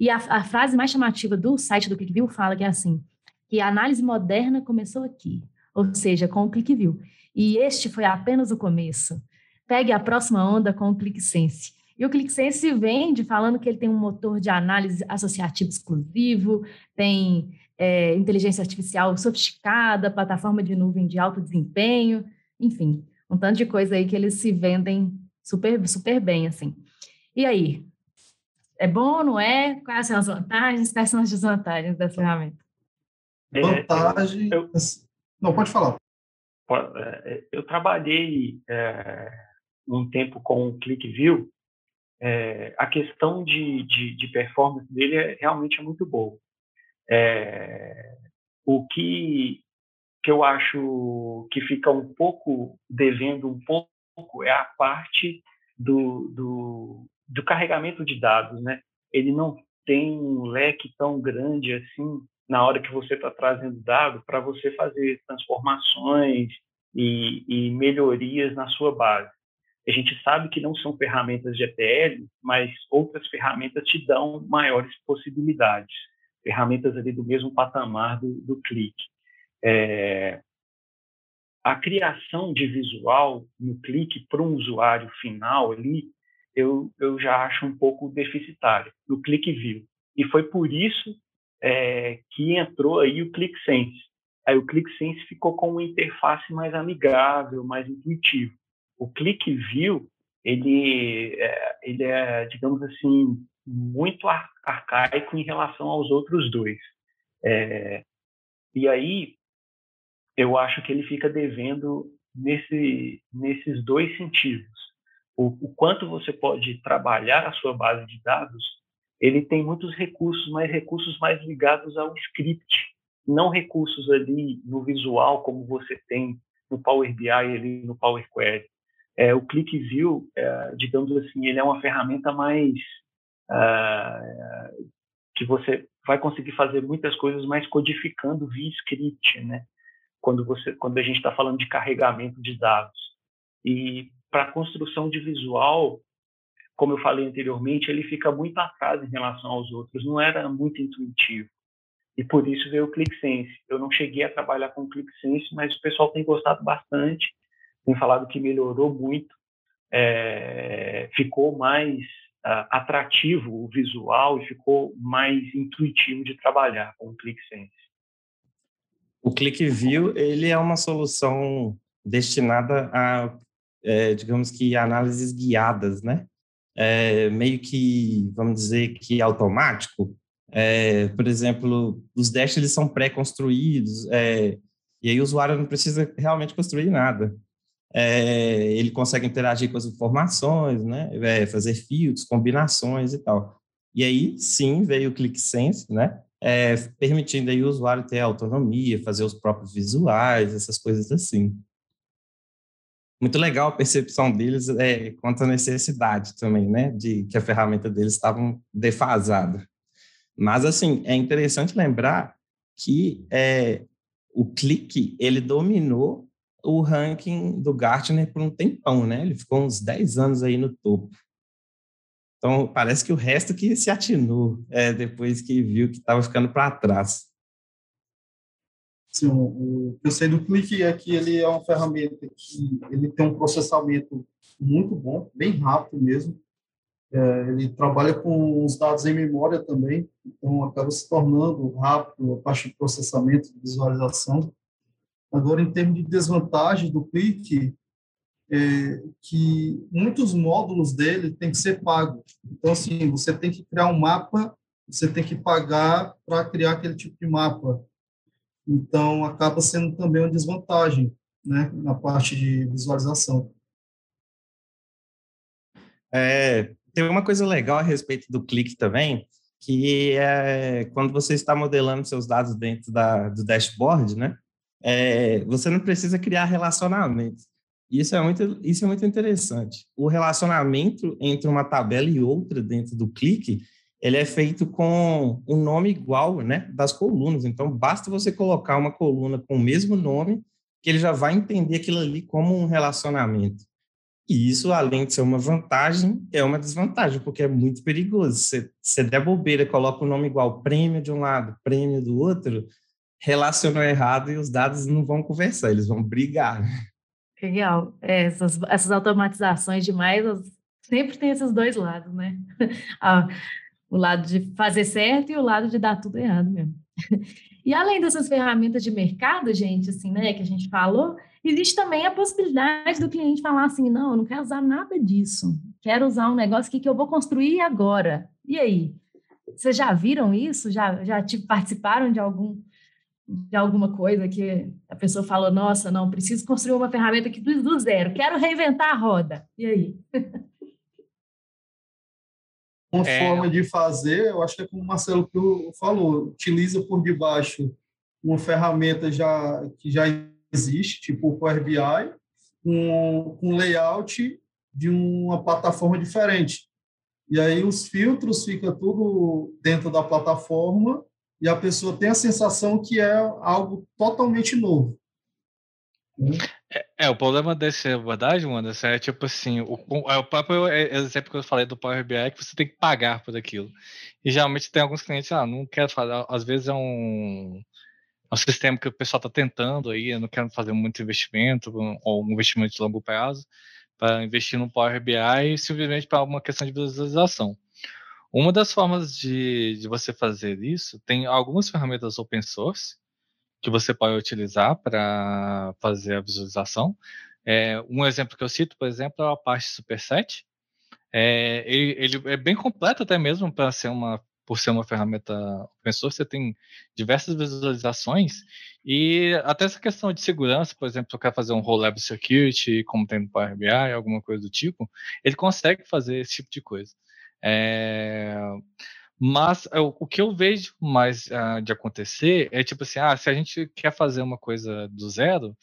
[SPEAKER 1] E a, a frase mais chamativa do site do ClickView fala que é assim, que a análise moderna começou aqui, ou seja, com o ClickView. E este foi apenas o começo. Pegue a próxima onda com o ClickSense. E o ClickSense vende falando que ele tem um motor de análise associativo exclusivo, tem é, inteligência artificial sofisticada, plataforma de nuvem de alto desempenho, enfim, um tanto de coisa aí que eles se vendem super, super bem, assim. E aí? É bom, não é? Quais são as vantagens, quais são as desvantagens dessa ferramenta?
[SPEAKER 3] É, Vantagem... Eu, não, pode falar.
[SPEAKER 4] É, eu trabalhei é, um tempo com o ClickView é, a questão de, de, de, performance dele é, realmente é muito boa. É, o que, que eu acho que fica um pouco devendo um pouco é a parte do, do, do carregamento de dados, né? Ele não tem um leque tão grande assim na hora que você está trazendo dado para você fazer transformações e, e melhorias na sua base. A gente sabe que não são ferramentas de ETL, mas outras ferramentas te dão maiores possibilidades, ferramentas ali do mesmo patamar do, do clique. É, a criação de visual no clique para um usuário final ali, eu, eu já acho um pouco deficitário, no clique view. E foi por isso é, que entrou aí o ClickSense. Aí o ClickSense ficou com uma interface mais amigável, mais intuitivo o click view ele é, ele é digamos assim muito arcaico em relação aos outros dois é, e aí eu acho que ele fica devendo nesse nesses dois sentidos o, o quanto você pode trabalhar a sua base de dados ele tem muitos recursos mas recursos mais ligados ao script não recursos ali no visual como você tem no Power BI ali no Power Query é, o ClickView, é, digamos assim, ele é uma ferramenta mais uh, que você vai conseguir fazer muitas coisas mais codificando via script, né? Quando você, quando a gente está falando de carregamento de dados e para construção de visual, como eu falei anteriormente, ele fica muito atrás em relação aos outros, não era muito intuitivo. E por isso veio o ClickSense. Eu não cheguei a trabalhar com o ClickSense, mas o pessoal tem gostado bastante tem falado que melhorou muito, é, ficou mais uh, atrativo o visual e ficou mais intuitivo de trabalhar com o ClickSense.
[SPEAKER 5] O ClickView ele é uma solução destinada a, é, digamos que, análises guiadas, né? É, meio que, vamos dizer que automático. É, por exemplo, os dashes eles são pré-construídos, é, e aí o usuário não precisa realmente construir nada é, ele consegue interagir com as informações, né? É, fazer filtros, combinações e tal. E aí, sim, veio o ClickSense, né? é, permitindo aí o usuário ter autonomia, fazer os próprios visuais, essas coisas assim. Muito legal a percepção deles é, quanto à necessidade também, né, de que a ferramenta deles estava defasada. Mas, assim, é interessante lembrar que é, o clique, ele dominou o ranking do Gartner por um tempão, né? Ele ficou uns 10 anos aí no topo. Então, parece que o resto que se atinou é, depois que viu que estava ficando para trás.
[SPEAKER 3] Sim, o que eu sei do Click é que ele é uma ferramenta que ele tem um processamento muito bom, bem rápido mesmo. É, ele trabalha com os dados em memória também, então acaba se tornando rápido a parte de processamento, de visualização. Agora, em termos de desvantagem do Click, é, que muitos módulos dele tem que ser pago. Então, assim, você tem que criar um mapa, você tem que pagar para criar aquele tipo de mapa. Então, acaba sendo também uma desvantagem, né, na parte de visualização.
[SPEAKER 5] É, tem uma coisa legal a respeito do clique também, que é quando você está modelando seus dados dentro da, do dashboard, né? É, você não precisa criar relacionamentos. Isso é, muito, isso é muito interessante. O relacionamento entre uma tabela e outra dentro do clique, ele é feito com um nome igual né, das colunas. Então, basta você colocar uma coluna com o mesmo nome, que ele já vai entender aquilo ali como um relacionamento. E isso, além de ser uma vantagem, é uma desvantagem, porque é muito perigoso. Se você der bobeira, coloca o nome igual, prêmio de um lado, prêmio do outro, relacionou errado e os dados não vão conversar, eles vão brigar.
[SPEAKER 1] Legal. É, essas, essas automatizações demais sempre tem esses dois lados, né? Ah, o lado de fazer certo e o lado de dar tudo errado mesmo. E além dessas ferramentas de mercado, gente, assim, né, que a gente falou, existe também a possibilidade do cliente falar assim, não, eu não quero usar nada disso, quero usar um negócio que, que eu vou construir agora. E aí? Vocês já viram isso? Já, já tipo, participaram de algum de alguma coisa que a pessoa falou, nossa, não, preciso construir uma ferramenta do, do zero, quero reinventar a roda. E aí?
[SPEAKER 3] Uma é... forma de fazer, eu acho que é como o Marcelo falou, utiliza por debaixo uma ferramenta já, que já existe, tipo o Power BI, com um, um layout de uma plataforma diferente. E aí os filtros fica tudo dentro da plataforma e a pessoa tem a sensação que é algo totalmente novo.
[SPEAKER 2] É, é, o problema dessa abordagem, Anderson, é tipo assim, o, é o próprio exemplo que eu falei do Power BI é que você tem que pagar por aquilo. E geralmente tem alguns clientes, ah, não quero fazer, às vezes é um, é um sistema que o pessoal está tentando aí, eu não quero fazer muito investimento, ou um investimento de longo prazo, para investir no Power BI simplesmente para uma questão de visualização. Uma das formas de, de você fazer isso, tem algumas ferramentas open source que você pode utilizar para fazer a visualização. É, um exemplo que eu cito, por exemplo, é o Apache Superset. É, ele, ele é bem completo até mesmo para ser uma por ser uma ferramenta open source, você tem diversas visualizações e até essa questão de segurança, por exemplo, se eu quero fazer um role level security, como tem no Power BI, alguma coisa do tipo, ele consegue fazer esse tipo de coisa. É, mas eu, o que eu vejo mais uh, de acontecer é tipo assim, ah, se a gente quer fazer uma coisa do zero,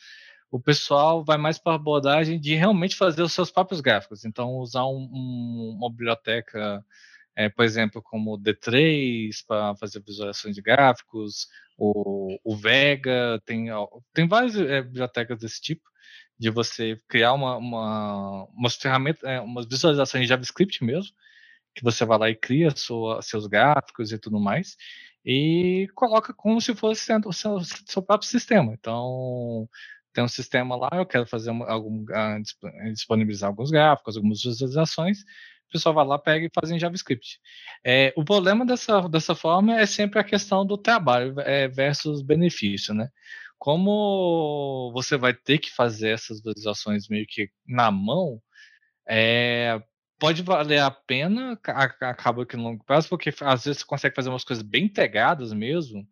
[SPEAKER 2] o pessoal vai mais para a abordagem de realmente fazer os seus próprios gráficos. Então, usar um, um, uma biblioteca, é, por exemplo, como o D3 para fazer visualizações de gráficos, o, o Vega, tem, tem várias é, bibliotecas desse tipo, de você criar uma, uma, umas ferramentas, é, umas visualizações de JavaScript mesmo, que você vai lá e cria sua, seus gráficos e tudo mais, e coloca como se fosse o seu, seu próprio sistema. Então, tem um sistema lá, eu quero fazer algum, uh, disponibilizar alguns gráficos, algumas visualizações, o pessoal vai lá, pega e faz em JavaScript. É, o problema dessa, dessa forma é sempre a questão do trabalho é, versus benefício, né? Como você vai ter que fazer essas visualizações meio que na mão, é, pode valer a pena, acaba que no longo prazo, porque às vezes você consegue fazer umas coisas bem pegadas mesmo.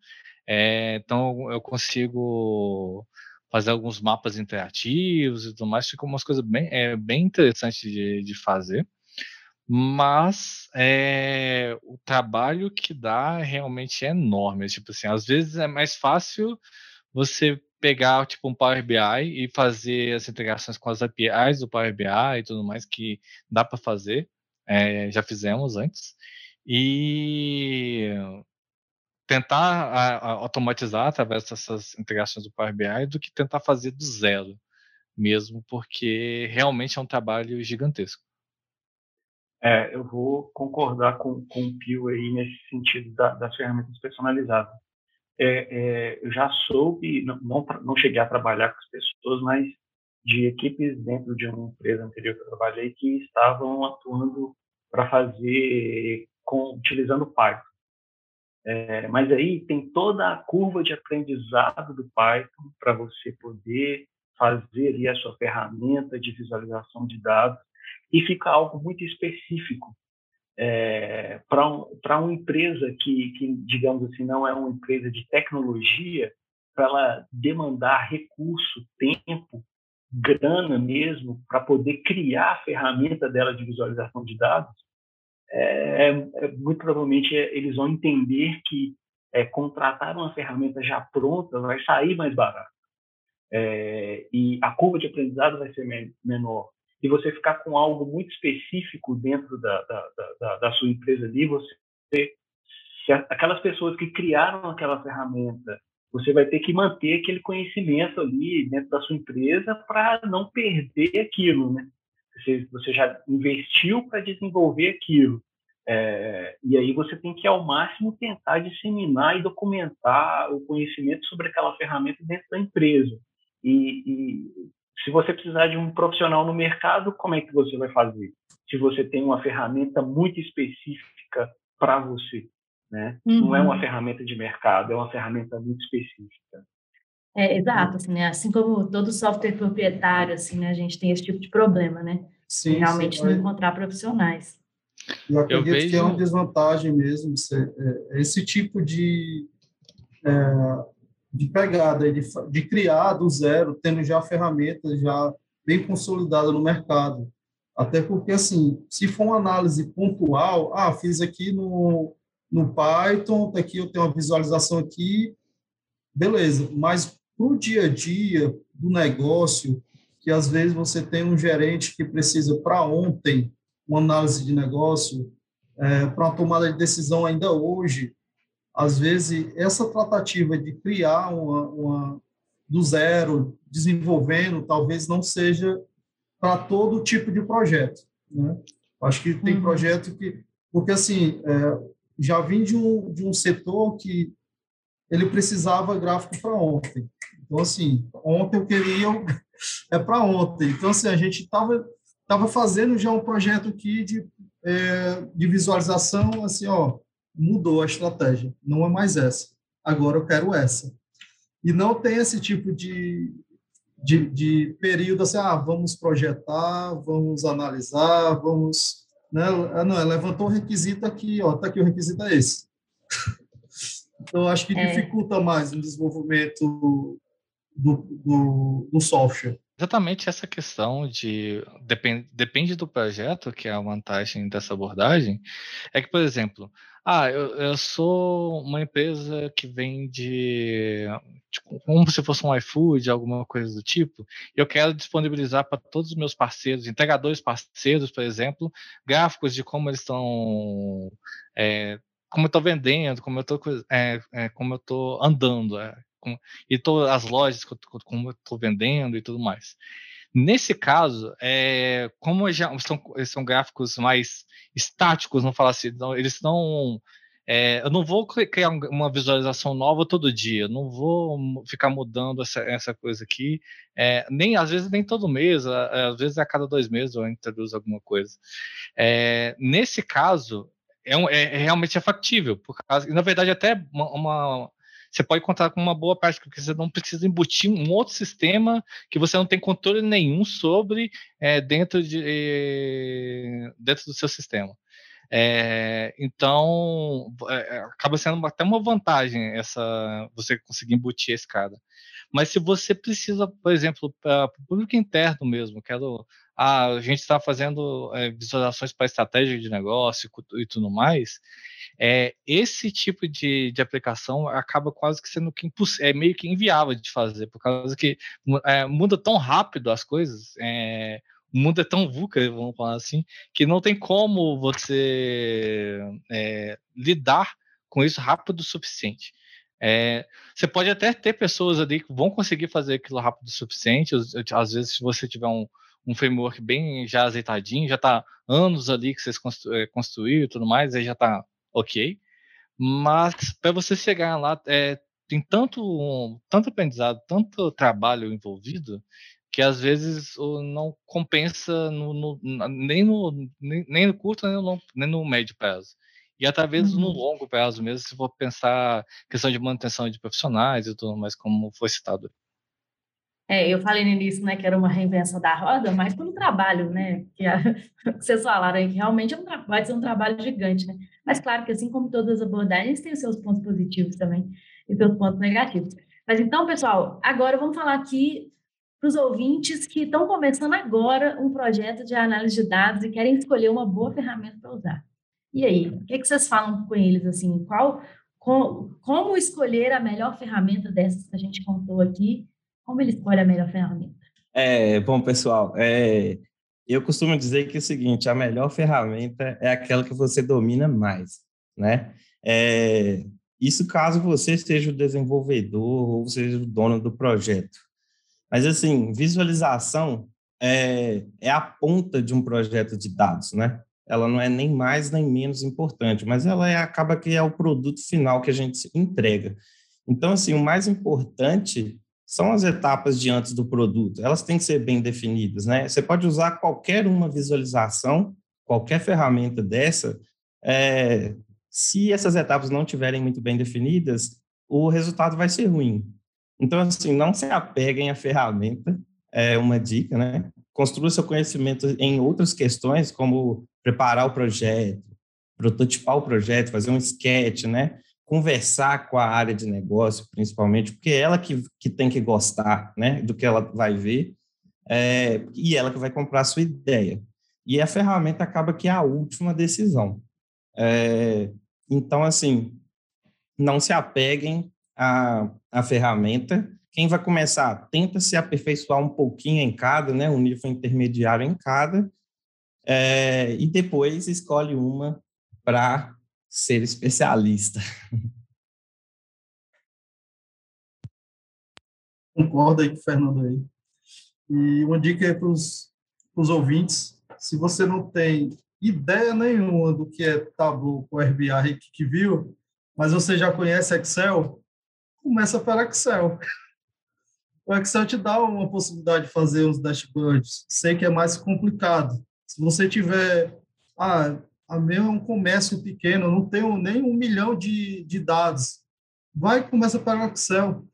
[SPEAKER 2] É, então eu consigo fazer alguns mapas interativos e tudo mais, fica umas coisas bem, é, bem interessantes de, de fazer. mas é, o trabalho que dá realmente é enorme. Tipo assim, às vezes é mais fácil você pegar tipo um Power BI e fazer as integrações com as APIs do Power BI e tudo mais que dá para fazer, é, já fizemos antes, e tentar a, a, automatizar através dessas integrações do Power BI do que tentar fazer do zero mesmo, porque realmente é um trabalho gigantesco.
[SPEAKER 4] É, eu vou concordar com, com o Pio aí nesse sentido da, das ferramentas personalizadas. É, é, eu já soube, não, não, não, cheguei a trabalhar com as pessoas, mas de equipes dentro de uma empresa anterior que eu trabalhei que estavam atuando para fazer com, utilizando Python. É, mas aí tem toda a curva de aprendizado do Python para você poder fazer ali a sua ferramenta de visualização de dados e fica algo muito específico é, para um, uma empresa que, que, digamos assim, não é uma empresa de tecnologia, para ela demandar recurso, tempo, grana mesmo, para poder criar a ferramenta dela de visualização de dados, é, é, muito provavelmente eles vão entender que é, contratar uma ferramenta já pronta vai sair mais barato. É, e a curva de aprendizado vai ser menor e você ficar com algo muito específico dentro da, da, da, da sua empresa ali, você se aquelas pessoas que criaram aquela ferramenta, você vai ter que manter aquele conhecimento ali dentro da sua empresa para não perder aquilo, né? Você, você já investiu para desenvolver aquilo. É, e aí você tem que, ao máximo, tentar disseminar e documentar o conhecimento sobre aquela ferramenta dentro da empresa. E, e se você precisar de um profissional no mercado, como é que você vai fazer? Se você tem uma ferramenta muito específica para você, né? Uhum. Não é uma uhum. ferramenta de mercado, é uma ferramenta muito específica.
[SPEAKER 1] É, exato, assim, né? Assim como todo software proprietário, assim, né? A gente tem esse tipo de problema, né? Sim, realmente sim, não encontrar profissionais.
[SPEAKER 3] Eu acredito eu vejo... que é uma desvantagem mesmo é, esse tipo de é, de pegada, de, de criar do zero, tendo já ferramentas já bem consolidadas no mercado. Até porque, assim, se for uma análise pontual, ah, fiz aqui no, no Python, tá aqui eu tenho uma visualização aqui, beleza. Mas para o dia a dia do negócio, que às vezes você tem um gerente que precisa para ontem uma análise de negócio, é, para uma tomada de decisão ainda hoje, às vezes, essa tratativa de criar uma, uma do zero, desenvolvendo, talvez não seja para todo tipo de projeto. Né? Acho que tem uhum. projeto que. Porque, assim, é, já vim de um, de um setor que ele precisava gráfico para ontem. Então, assim, ontem eu queria. É para ontem. Então, assim, a gente estava tava fazendo já um projeto aqui de, é, de visualização, assim, ó, mudou a estratégia, não é mais essa. Agora eu quero essa. E não tem esse tipo de, de, de período assim, ah, vamos projetar, vamos analisar, vamos. Né? Ah, não, levantou o requisito aqui, ó, tá aqui o requisito é esse. então, acho que é. dificulta mais o desenvolvimento do, do, do software.
[SPEAKER 2] Exatamente essa questão de depende, depende do projeto, que é a vantagem dessa abordagem, é que, por exemplo, ah, eu, eu sou uma empresa que vende tipo, como se fosse um iFood, alguma coisa do tipo, e eu quero disponibilizar para todos os meus parceiros, entregadores parceiros, por exemplo, gráficos de como eles estão, é, como eu estou vendendo, como eu estou é, é, como eu andando, é, e todas as lojas que eu, como eu estou vendendo e tudo mais. Nesse caso, é, como já são, são gráficos mais estáticos, não falar assim, não, eles não. É, eu não vou criar uma visualização nova todo dia, não vou ficar mudando essa, essa coisa aqui, é, nem às vezes nem todo mês, às vezes a cada dois meses eu introduzo alguma coisa. É, nesse caso, é, um, é, é, realmente é factível, por causa, na verdade até uma, uma você pode contar com uma boa prática, porque você não precisa embutir um outro sistema que você não tem controle nenhum sobre é, dentro, de, é, dentro do seu sistema. É, então, é, acaba sendo até uma vantagem essa você conseguir embutir esse cara. Mas se você precisa, por exemplo, para o público interno mesmo, quero ah, a gente está fazendo é, visualizações para estratégia de negócio e tudo mais, é, esse tipo de, de aplicação acaba quase que sendo que é meio que inviável de fazer, por causa que é, muda tão rápido as coisas, é, o mundo é tão VUCA, vamos falar assim, que não tem como você é, lidar com isso rápido o suficiente. É, você pode até ter pessoas ali que vão conseguir fazer aquilo rápido o suficiente. Às vezes, se você tiver um, um framework bem já azeitadinho, já está anos ali que vocês é, construíram e tudo mais, aí já está ok. Mas para você chegar lá, é, tem tanto, tanto aprendizado, tanto trabalho envolvido, que às vezes não compensa no, no, nem, no, nem, nem, no curto, nem no, nem no médio prazo. E até vezes uhum. no longo prazo mesmo, se for pensar questão de manutenção de profissionais e tudo mais, como foi citado.
[SPEAKER 1] É, eu falei no início, né, que era uma reinvenção da roda, mas pelo trabalho, né, que a, vocês falaram aí, que realmente é um, vai ser um trabalho gigante, né, mas claro que assim como todas as abordagens, tem os seus pontos positivos também e seus pontos negativos. Mas então, pessoal, agora vamos falar aqui para os ouvintes que estão começando agora um projeto de análise de dados e querem escolher uma boa ferramenta para usar. E aí, o que, que vocês falam com eles, assim, qual, com, como escolher a melhor ferramenta dessas que a gente contou aqui como ele escolhe a melhor ferramenta?
[SPEAKER 5] É, bom, pessoal, é, eu costumo dizer que é o seguinte, a melhor ferramenta é aquela que você domina mais, né? É, isso caso você seja o desenvolvedor ou seja o dono do projeto. Mas, assim, visualização é, é a ponta de um projeto de dados, né? Ela não é nem mais nem menos importante, mas ela é, acaba que é o produto final que a gente entrega. Então, assim, o mais importante são as etapas de antes do produto. Elas têm que ser bem definidas, né? Você pode usar qualquer uma visualização, qualquer ferramenta dessa, é, se essas etapas não estiverem muito bem definidas, o resultado vai ser ruim. Então, assim, não se apeguem à ferramenta, é uma dica, né? Construa seu conhecimento em outras questões, como preparar o projeto, prototipar o projeto, fazer um sketch, né? Conversar com a área de negócio, principalmente, porque é ela que, que tem que gostar né, do que ela vai ver é, e ela que vai comprar a sua ideia. E a ferramenta acaba que é a última decisão. É, então, assim, não se apeguem à, à ferramenta. Quem vai começar, tenta se aperfeiçoar um pouquinho em cada, né, um nível intermediário em cada, é, e depois escolhe uma para ser especialista.
[SPEAKER 3] Concordo aí com o Fernando aí. E uma dica para os ouvintes, se você não tem ideia nenhuma do que é Tableau com RBI que, que viu, mas você já conhece Excel, começa pelo Excel. O Excel te dá uma possibilidade de fazer uns dashboards. Sei que é mais complicado. Se você tiver, ah, a meu é um comércio pequeno, não tenho nem um milhão de, de dados. Vai começa para o Excel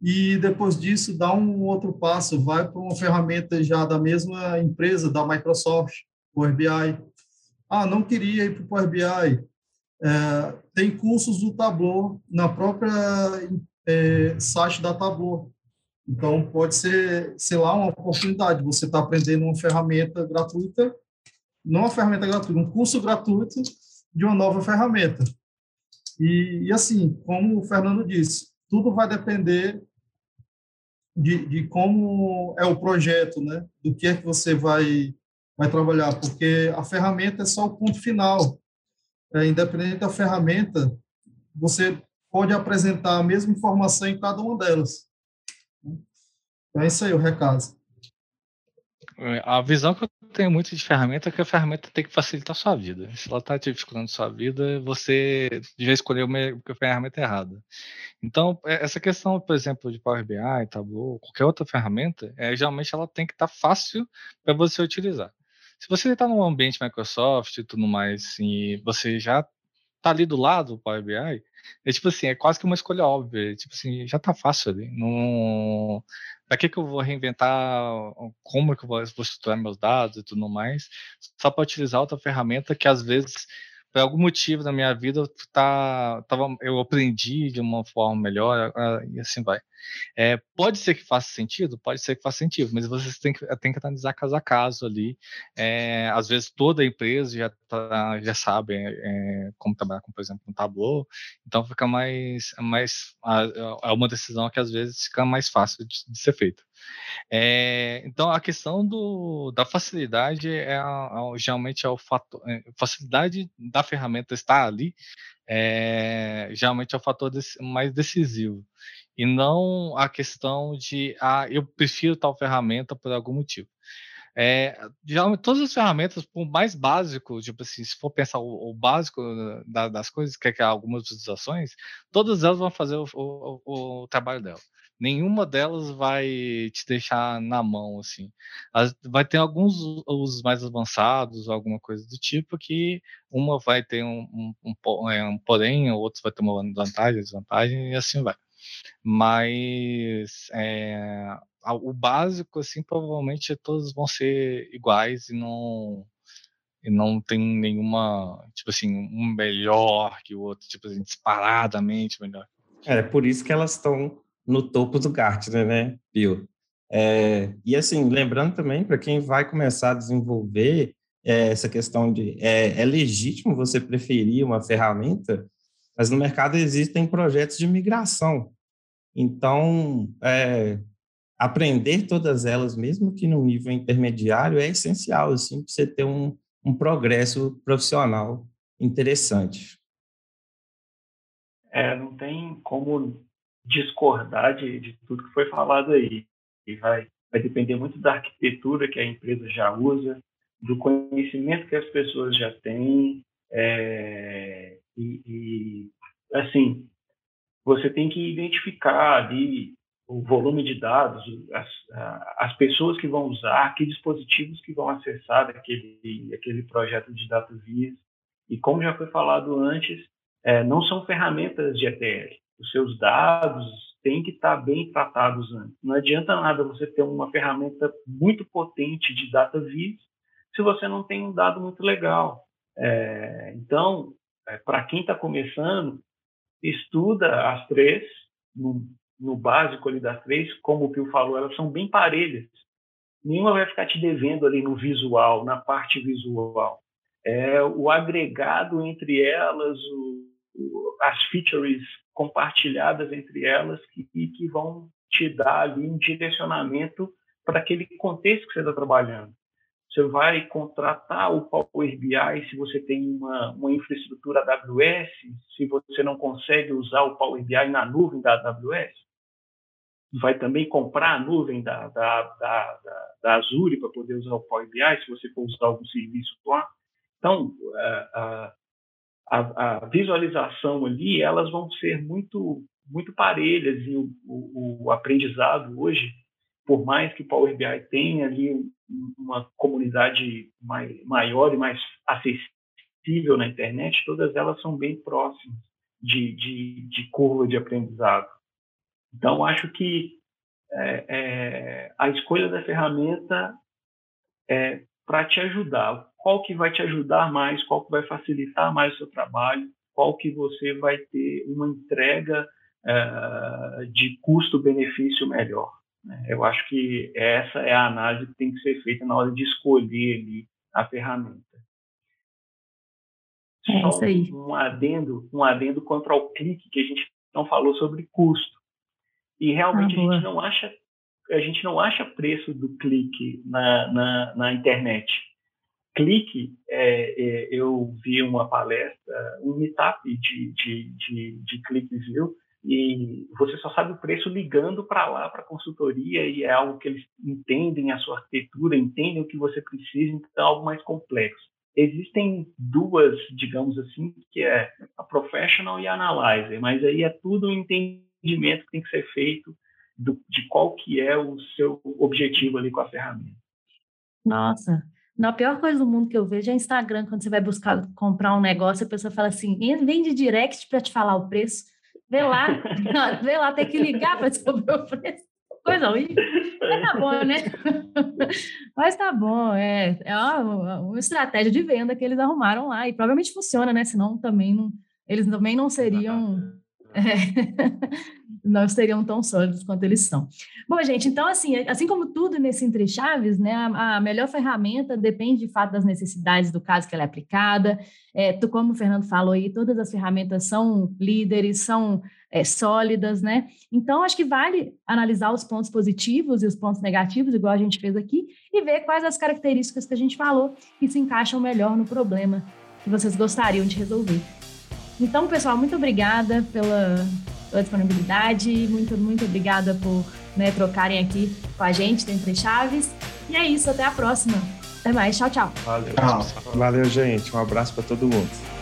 [SPEAKER 3] e depois disso dá um outro passo, vai para uma ferramenta já da mesma empresa, da Microsoft, Power BI. Ah, não queria ir para o Power BI. É, tem cursos do Tableau na própria é, site da Tableau. Então, pode ser, sei lá, uma oportunidade. Você está aprendendo uma ferramenta gratuita uma ferramenta gratuita, um curso gratuito de uma nova ferramenta. E, e assim, como o Fernando disse, tudo vai depender de, de, como é o projeto, né? Do que é que você vai vai trabalhar, porque a ferramenta é só o ponto final. É, independente da ferramenta, você pode apresentar a mesma informação em cada uma delas. Então, é isso aí o recado.
[SPEAKER 2] É, a visão que eu tenho muito de ferramenta que a ferramenta tem que facilitar a sua vida. Se ela está te dificultando a sua vida, você já escolheu a ferramenta errada. Então, é, essa questão, por exemplo, de Power BI, Tableau, qualquer outra ferramenta, é, geralmente ela tem que estar tá fácil para você utilizar. Se você está num ambiente Microsoft e tudo mais, e você já está ali do lado do Power BI, é tipo assim, é quase que uma escolha óbvia. Tipo assim, já está fácil ali. Não, para que, eu vou reinventar como que eu vou, estruturar meus dados e tudo mais, só para utilizar outra ferramenta que às vezes, por algum motivo na minha vida, tá, tava, eu aprendi de uma forma melhor e assim vai. É, pode ser que faça sentido? Pode ser que faça sentido, mas vocês têm que, têm que analisar caso a caso ali. É, às vezes toda a empresa já, tá, já sabe é, como trabalhar com, por exemplo, um Tableau, então fica mais, mais é uma decisão que às vezes fica mais fácil de, de ser feita. É, então a questão do, da facilidade é, a, a, geralmente é o fator, é, facilidade da ferramenta estar ali é, geralmente é o fator mais decisivo e não a questão de ah eu prefiro tal ferramenta por algum motivo. É, geralmente todas as ferramentas, por mais básico, tipo assim, se for pensar o, o básico da, das coisas, que é algumas visualizações, todas elas vão fazer o, o, o trabalho dela nenhuma delas vai te deixar na mão, assim. As, vai ter alguns os mais avançados, alguma coisa do tipo, que uma vai ter um, um, um, é, um porém, o outro vai ter uma vantagem, desvantagem, e assim vai. Mas é, o básico, assim, provavelmente todos vão ser iguais e não e não tem nenhuma, tipo assim, um melhor que o outro, tipo assim, disparadamente melhor.
[SPEAKER 5] É, por isso que elas estão no topo do Gartner, né, Bill? É, e assim, lembrando também, para quem vai começar a desenvolver é, essa questão de é, é, legítimo você preferir uma ferramenta, mas no mercado existem projetos de migração. Então, é, aprender todas elas, mesmo que no nível intermediário, é essencial assim, para você ter um, um progresso profissional interessante.
[SPEAKER 4] É, não tem como discordar de, de tudo que foi falado aí. E vai, vai depender muito da arquitetura que a empresa já usa, do conhecimento que as pessoas já têm. É, e, e, assim, você tem que identificar ali o volume de dados, as, as pessoas que vão usar, que dispositivos que vão acessar aquele, aquele projeto de data vias. E como já foi falado antes, é, não são ferramentas de ETL os seus dados têm que estar bem tratados antes. Não adianta nada você ter uma ferramenta muito potente de data vis se você não tem um dado muito legal. É, então, é, para quem está começando, estuda as três, no, no, básico ali das três, como o Pio falou, elas são bem parelhas. Nenhuma vai ficar te devendo ali no visual, na parte visual. É o agregado entre elas, o, as features compartilhadas entre elas que, que vão te dar ali um direcionamento para aquele contexto que você está trabalhando. Você vai contratar o Power BI se você tem uma, uma infraestrutura AWS, se você não consegue usar o Power BI na nuvem da AWS. Vai também comprar a nuvem da, da, da, da, da Azure para poder usar o Power BI, se você for usar algum serviço lá. Então, uh, uh, a, a, visualização ali, elas vão ser muito muito parelhas e o, o, o, aprendizado hoje, por mais que o Power BI tenha ali uma comunidade mai, maior e mais acessível na internet, todas elas são bem próximas de, de, de curva de aprendizado. Então, acho que é, é, a escolha da ferramenta é para te ajudar qual que vai te ajudar mais, qual que vai facilitar mais o seu trabalho, qual que você vai ter uma entrega uh, de custo-benefício melhor. Né? Eu acho que essa é a análise que tem que ser feita na hora de escolher ali, a ferramenta.
[SPEAKER 1] É Só isso aí.
[SPEAKER 4] Um adendo, um adendo contra o clique que a gente não falou sobre custo. E realmente ah, a gente não acha a gente não acha preço do clique na, na, na internet clique, é, é, eu vi uma palestra, um meetup de, de, de, de cliques, viu? E você só sabe o preço ligando para lá, para a consultoria, e é algo que eles entendem a sua arquitetura, entendem o que você precisa, então é algo mais complexo. Existem duas, digamos assim, que é a professional e a analyzer, mas aí é tudo um entendimento que tem que ser feito do, de qual que é o seu objetivo ali com a ferramenta.
[SPEAKER 1] Nossa, a pior coisa do mundo que eu vejo é Instagram, quando você vai buscar comprar um negócio, a pessoa fala assim, vem de direct para te falar o preço. Vê lá, vê lá, tem que ligar para descobrir o preço. Coisa ruim. Mas tá bom, né? Mas tá bom, é, é uma, uma, estratégia de venda que eles arrumaram lá, e provavelmente funciona, né? Senão também não, eles também não seriam. É. não seriam tão sólidos quanto eles são. Bom, gente, então, assim, assim como tudo nesse Entre Chaves, né, a, a melhor ferramenta depende, de fato, das necessidades do caso que ela é aplicada. É, tu, como o Fernando falou aí, todas as ferramentas são líderes, são é, sólidas, né? Então, acho que vale analisar os pontos positivos e os pontos negativos, igual a gente fez aqui, e ver quais as características que a gente falou que se encaixam melhor no problema que vocês gostariam de resolver. Então, pessoal, muito obrigada pela, pela disponibilidade, muito, muito obrigada por né, trocarem aqui com a gente dentro de Chaves. E é isso, até a próxima. Até mais, tchau, tchau.
[SPEAKER 5] Valeu, Valeu gente. Um abraço para todo mundo.